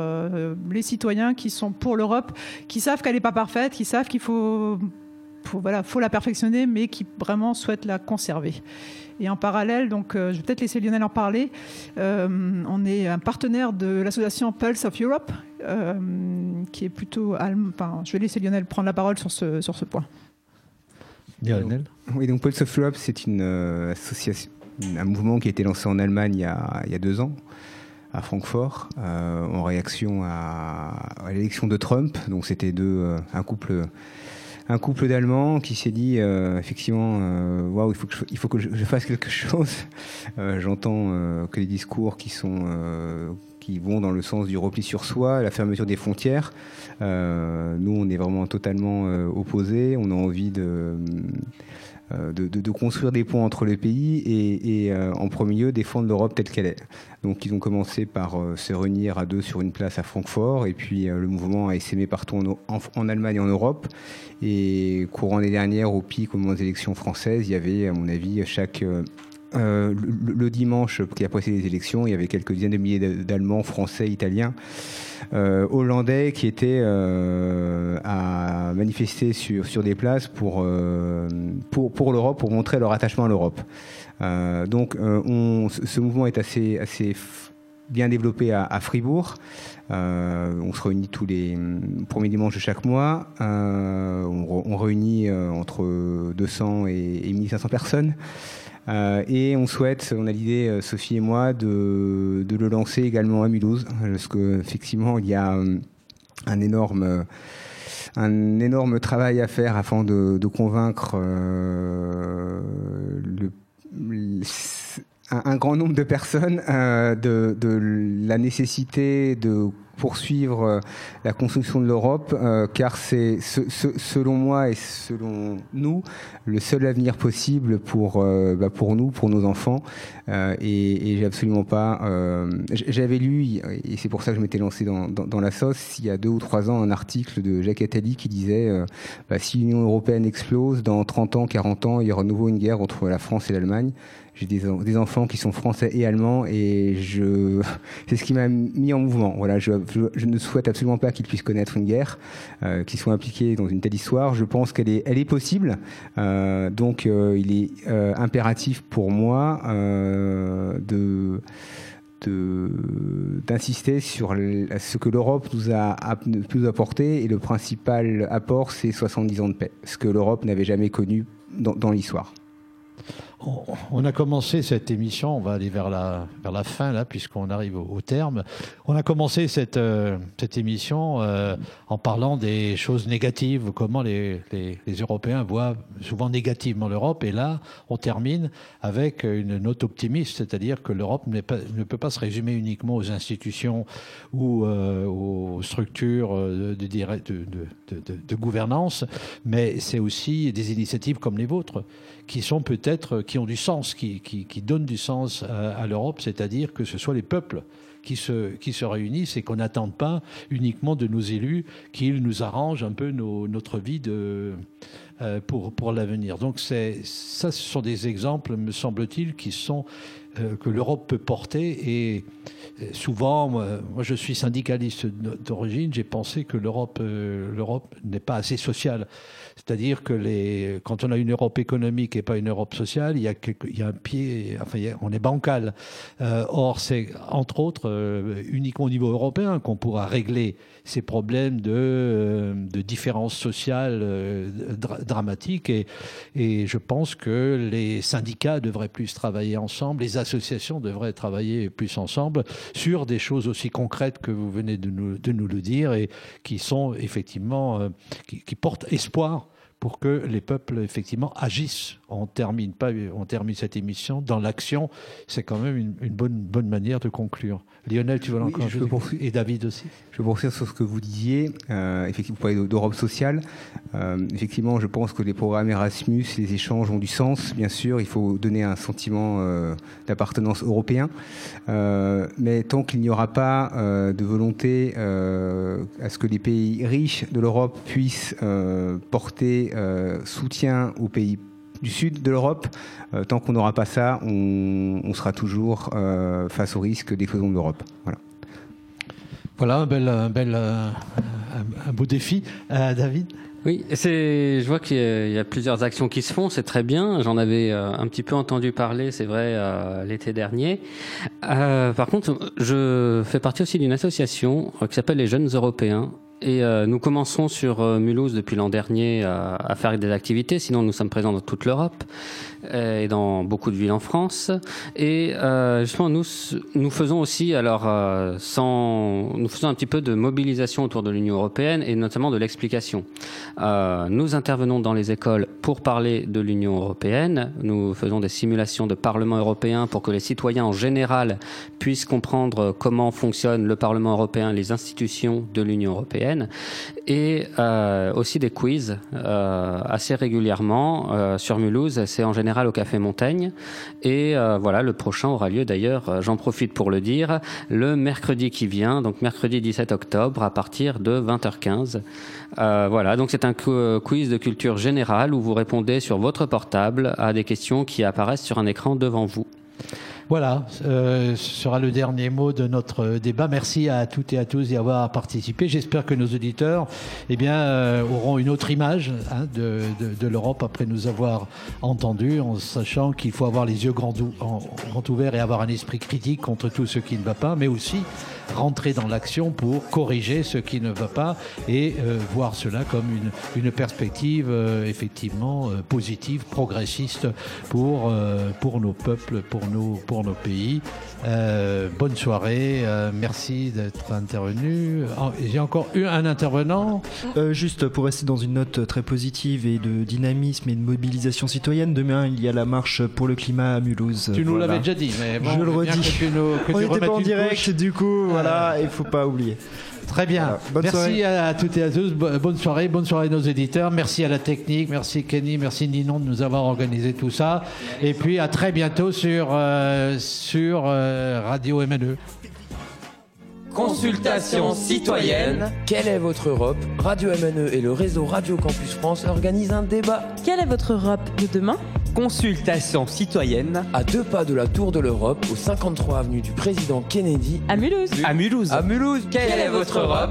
les citoyens qui sont pour l'Europe, qui savent qu'elle n'est pas parfaite, qui savent qu'il faut, faut, voilà, faut la perfectionner, mais qui vraiment souhaitent la conserver. Et en parallèle, donc, euh, je vais peut-être laisser Lionel en parler. euh, on est un partenaire de l'association Pulse of Europe, euh, qui est plutôt allem- Enfin, je vais laisser Lionel prendre la parole sur ce, sur ce point. Lionel Oui, donc Pulse of Europe, c'est une euh, association, un mouvement qui a été lancé en Allemagne il y a, il y a deux ans, à Francfort, euh, en réaction à, à l'élection de Trump. Donc c'était deux, un couple. Un couple d'Allemands qui s'est dit euh, effectivement, euh, waouh, il faut que je, il faut que je, fasse quelque chose. Euh, J'entends euh, que les discours qui sont euh, qui vont dans le sens du repli sur soi, la fermeture des frontières. Euh, nous, on est vraiment totalement opposés. On a envie de, de, de- de construire des ponts entre les pays et, et, euh, en premier lieu défendre l'Europe telle qu'elle est. Donc, ils ont commencé par euh, se réunir à deux sur une place à Francfort et puis euh, le mouvement a essaimé partout en, en- en Allemagne et en Europe. Et courant l'année dernière, au pic, au moment des élections françaises, il y avait, à mon avis, chaque euh, le, dimanche qui a précédé les élections, il y avait quelques dizaines de milliers d'Allemands, Français, Italiens, euh, Hollandais qui étaient euh, à manifester sur, des places pour, l'Europe, pour montrer leur attachement à l'Europe. Donc on, ce mouvement est assez, bien développé à, Fribourg. On se réunit tous les hum, premiers dimanches de chaque mois. On, réunit entre 200 et, et 1500 personnes. Euh, et on souhaite, on a l'idée, euh, Sophie et moi, de, le lancer également à Mulhouse, parce que effectivement, il y a hum, un énorme, euh, un énorme travail à faire afin de, convaincre euh, un, grand nombre de personnes euh, de, de la nécessité de poursuivre euh, la construction de l'Europe, euh, car c'est, ce- ce- selon moi et selon nous, le seul avenir possible pour, euh, bah, pour nous, pour nos enfants. Et, et j'ai absolument pas. j'avais lu, et c'est pour ça que je m'étais lancé dans, dans, dans la sauce, il y a deux ou trois ans, un article de Jacques Attali qui disait bah, si l'Union européenne explose, dans 30 ans, 40 ans, il y aura nouveau une guerre entre la France et l'Allemagne. J'ai des, en- des enfants qui sont français et allemands et je, c'est ce qui m'a mis en mouvement. Voilà, je, ne souhaite absolument pas qu'ils puissent connaître une guerre, euh, qu'ils soient impliqués dans une telle histoire. Je pense qu'elle est, possible. Euh, donc, euh, il est impératif pour moi de d'insister sur ce que l'Europe nous a a apporté et le principal apport c'est 70 ans de paix, ce que l'Europe n'avait jamais connu dans l'histoire. On- a commencé cette émission, on va aller vers la, vers la fin là, puisqu'on arrive au, terme. On a commencé cette, euh, cette émission euh, en parlant des choses négatives, comment les, les, Européens voient souvent négativement l'Europe. Et là, on termine avec une note optimiste, c'est-à-dire que l'Europe ne peut pas se résumer uniquement aux institutions ou euh, aux structures de- de gouvernance, mais c'est aussi des initiatives comme les vôtres qui sont peut-être, qui ont du sens, qui, donnent du sens à, à l'Europe, c'est-à-dire que ce soit les peuples qui se, réunissent et qu'on n'attende pas uniquement de nos élus qu'ils nous arrangent un peu notre vie euh, pour, l'avenir. Donc ça, ce sont des exemples, me semble-t-il, qui sont euh, que l'Europe peut porter et euh, souvent, moi, je suis syndicaliste d'origine, j'ai pensé que euh, l'Europe n'est pas assez sociale. C'est-à-dire que les, quand on a une Europe économique et pas une Europe sociale, il y a, un pied, enfin, on est bancal. Euh, or, c'est entre autres euh, uniquement au niveau européen qu'on pourra régler ces problèmes de, euh, de différences sociales euh, dra- dramatiques. Et, je pense que les syndicats devraient plus travailler ensemble, les associations devraient travailler plus ensemble sur des choses aussi concrètes que vous venez de nous, le dire et qui sont effectivement, euh, qui portent espoir pour que les peuples effectivement agissent. On termine pas, on termine cette émission dans l'action. C'est quand même une, une bonne bonne manière de conclure. Lionel, tu veux Oui, encore je poursuivre. et David aussi. Je veux poursuivre sur ce que vous disiez. Euh, effectivement, vous parlez d'Europe sociale. Euh, effectivement, je pense que les programmes Erasmus, les échanges ont du sens. Bien sûr, il faut donner un sentiment euh, d'appartenance européen. Mais tant qu'il n'y aura pas de volonté à ce que les pays riches de l'Europe puissent porter soutien aux pays du sud de l'Europe, euh, tant qu'on n'aura pas ça, on, on sera toujours euh, face au risque d'explosion de l'Europe. Voilà. Voilà un bel, un, bel, euh, un, un beau défi. Euh, David? Oui, c'est. Je vois qu'il y a- il y a plusieurs actions qui se font, c'est très bien. J'en avais euh, un petit peu entendu parler, c'est vrai, euh, l'été dernier. Euh, par contre, je fais partie aussi d'une association euh, qui s'appelle les Jeunes Européens. Et euh, nous commençons sur euh, Mulhouse depuis l'an dernier à, à faire des activités. Sinon, nous sommes présents dans toute l'Europe euh, et dans beaucoup de villes en France. Et euh, justement, nous, nous faisons aussi, alors, euh, sans, nous faisons un petit peu de mobilisation autour de l'Union européenne et notamment de l'explication. Euh, nous intervenons dans les écoles pour parler de l'Union européenne. Nous faisons des simulations de Parlement européen pour que les citoyens en général puissent comprendre comment fonctionne le Parlement européen, les institutions de l'Union européenne et euh, aussi des quiz euh, assez régulièrement euh, sur Mulhouse. C'est en général au Café Montaigne. Et voilà, le prochain aura lieu d'ailleurs, j'en profite pour le dire, le mercredi qui vient, donc mercredi 17 octobre à partir de 20h15. Euh, voilà, donc c'est un qu- quiz de culture générale où vous répondez sur votre portable à des questions qui apparaissent sur un écran devant vous. Voilà, euh, ce sera le dernier mot de notre débat. Merci à toutes et à tous d'y avoir participé. J'espère que nos auditeurs eh bien, euh, auront une autre image hein, de, l'Europe après nous avoir entendus, en sachant qu'il faut avoir les yeux grands, grands ouverts et avoir un esprit critique contre tout ce qui ne va pas, mais aussi rentrer dans l'action pour corriger ce qui ne va pas et euh, voir cela comme une, une perspective euh, effectivement euh, positive, progressiste pour, euh, pour nos peuples, pour nos, pour nos pays. Euh, bonne soirée, euh, merci d'être intervenu. Ah, J'ai encore eu un intervenant. Euh, juste pour rester dans une note très positive et de dynamisme et de mobilisation citoyenne, demain il y a la marche pour le climat à Mulhouse. Tu nous Voilà. l'avais déjà dit, mais bon, je le redis. que tu nous- que On n'était pas en direct, couche. du coup, voilà, il faut pas oublier. Très bien. Voilà. Merci soirée. à toutes et à tous. Bo- Bonne soirée. Bonne soirée à nos éditeurs. Merci à la technique. Merci Kenny. Merci Ninon de nous avoir organisé tout ça. Et puis à très bientôt sur, euh, sur euh, Radio MNE. Consultation citoyenne. Quelle est votre Europe? Radio MNE et le réseau Radio Campus France organisent un débat. Quelle est votre Europe de demain? Consultation citoyenne. À deux pas de la Tour de l'Europe, au 53 avenue du Président Kennedy. À Mulhouse. À Mulhouse. À Mulhouse. Quelle, est votre Europe?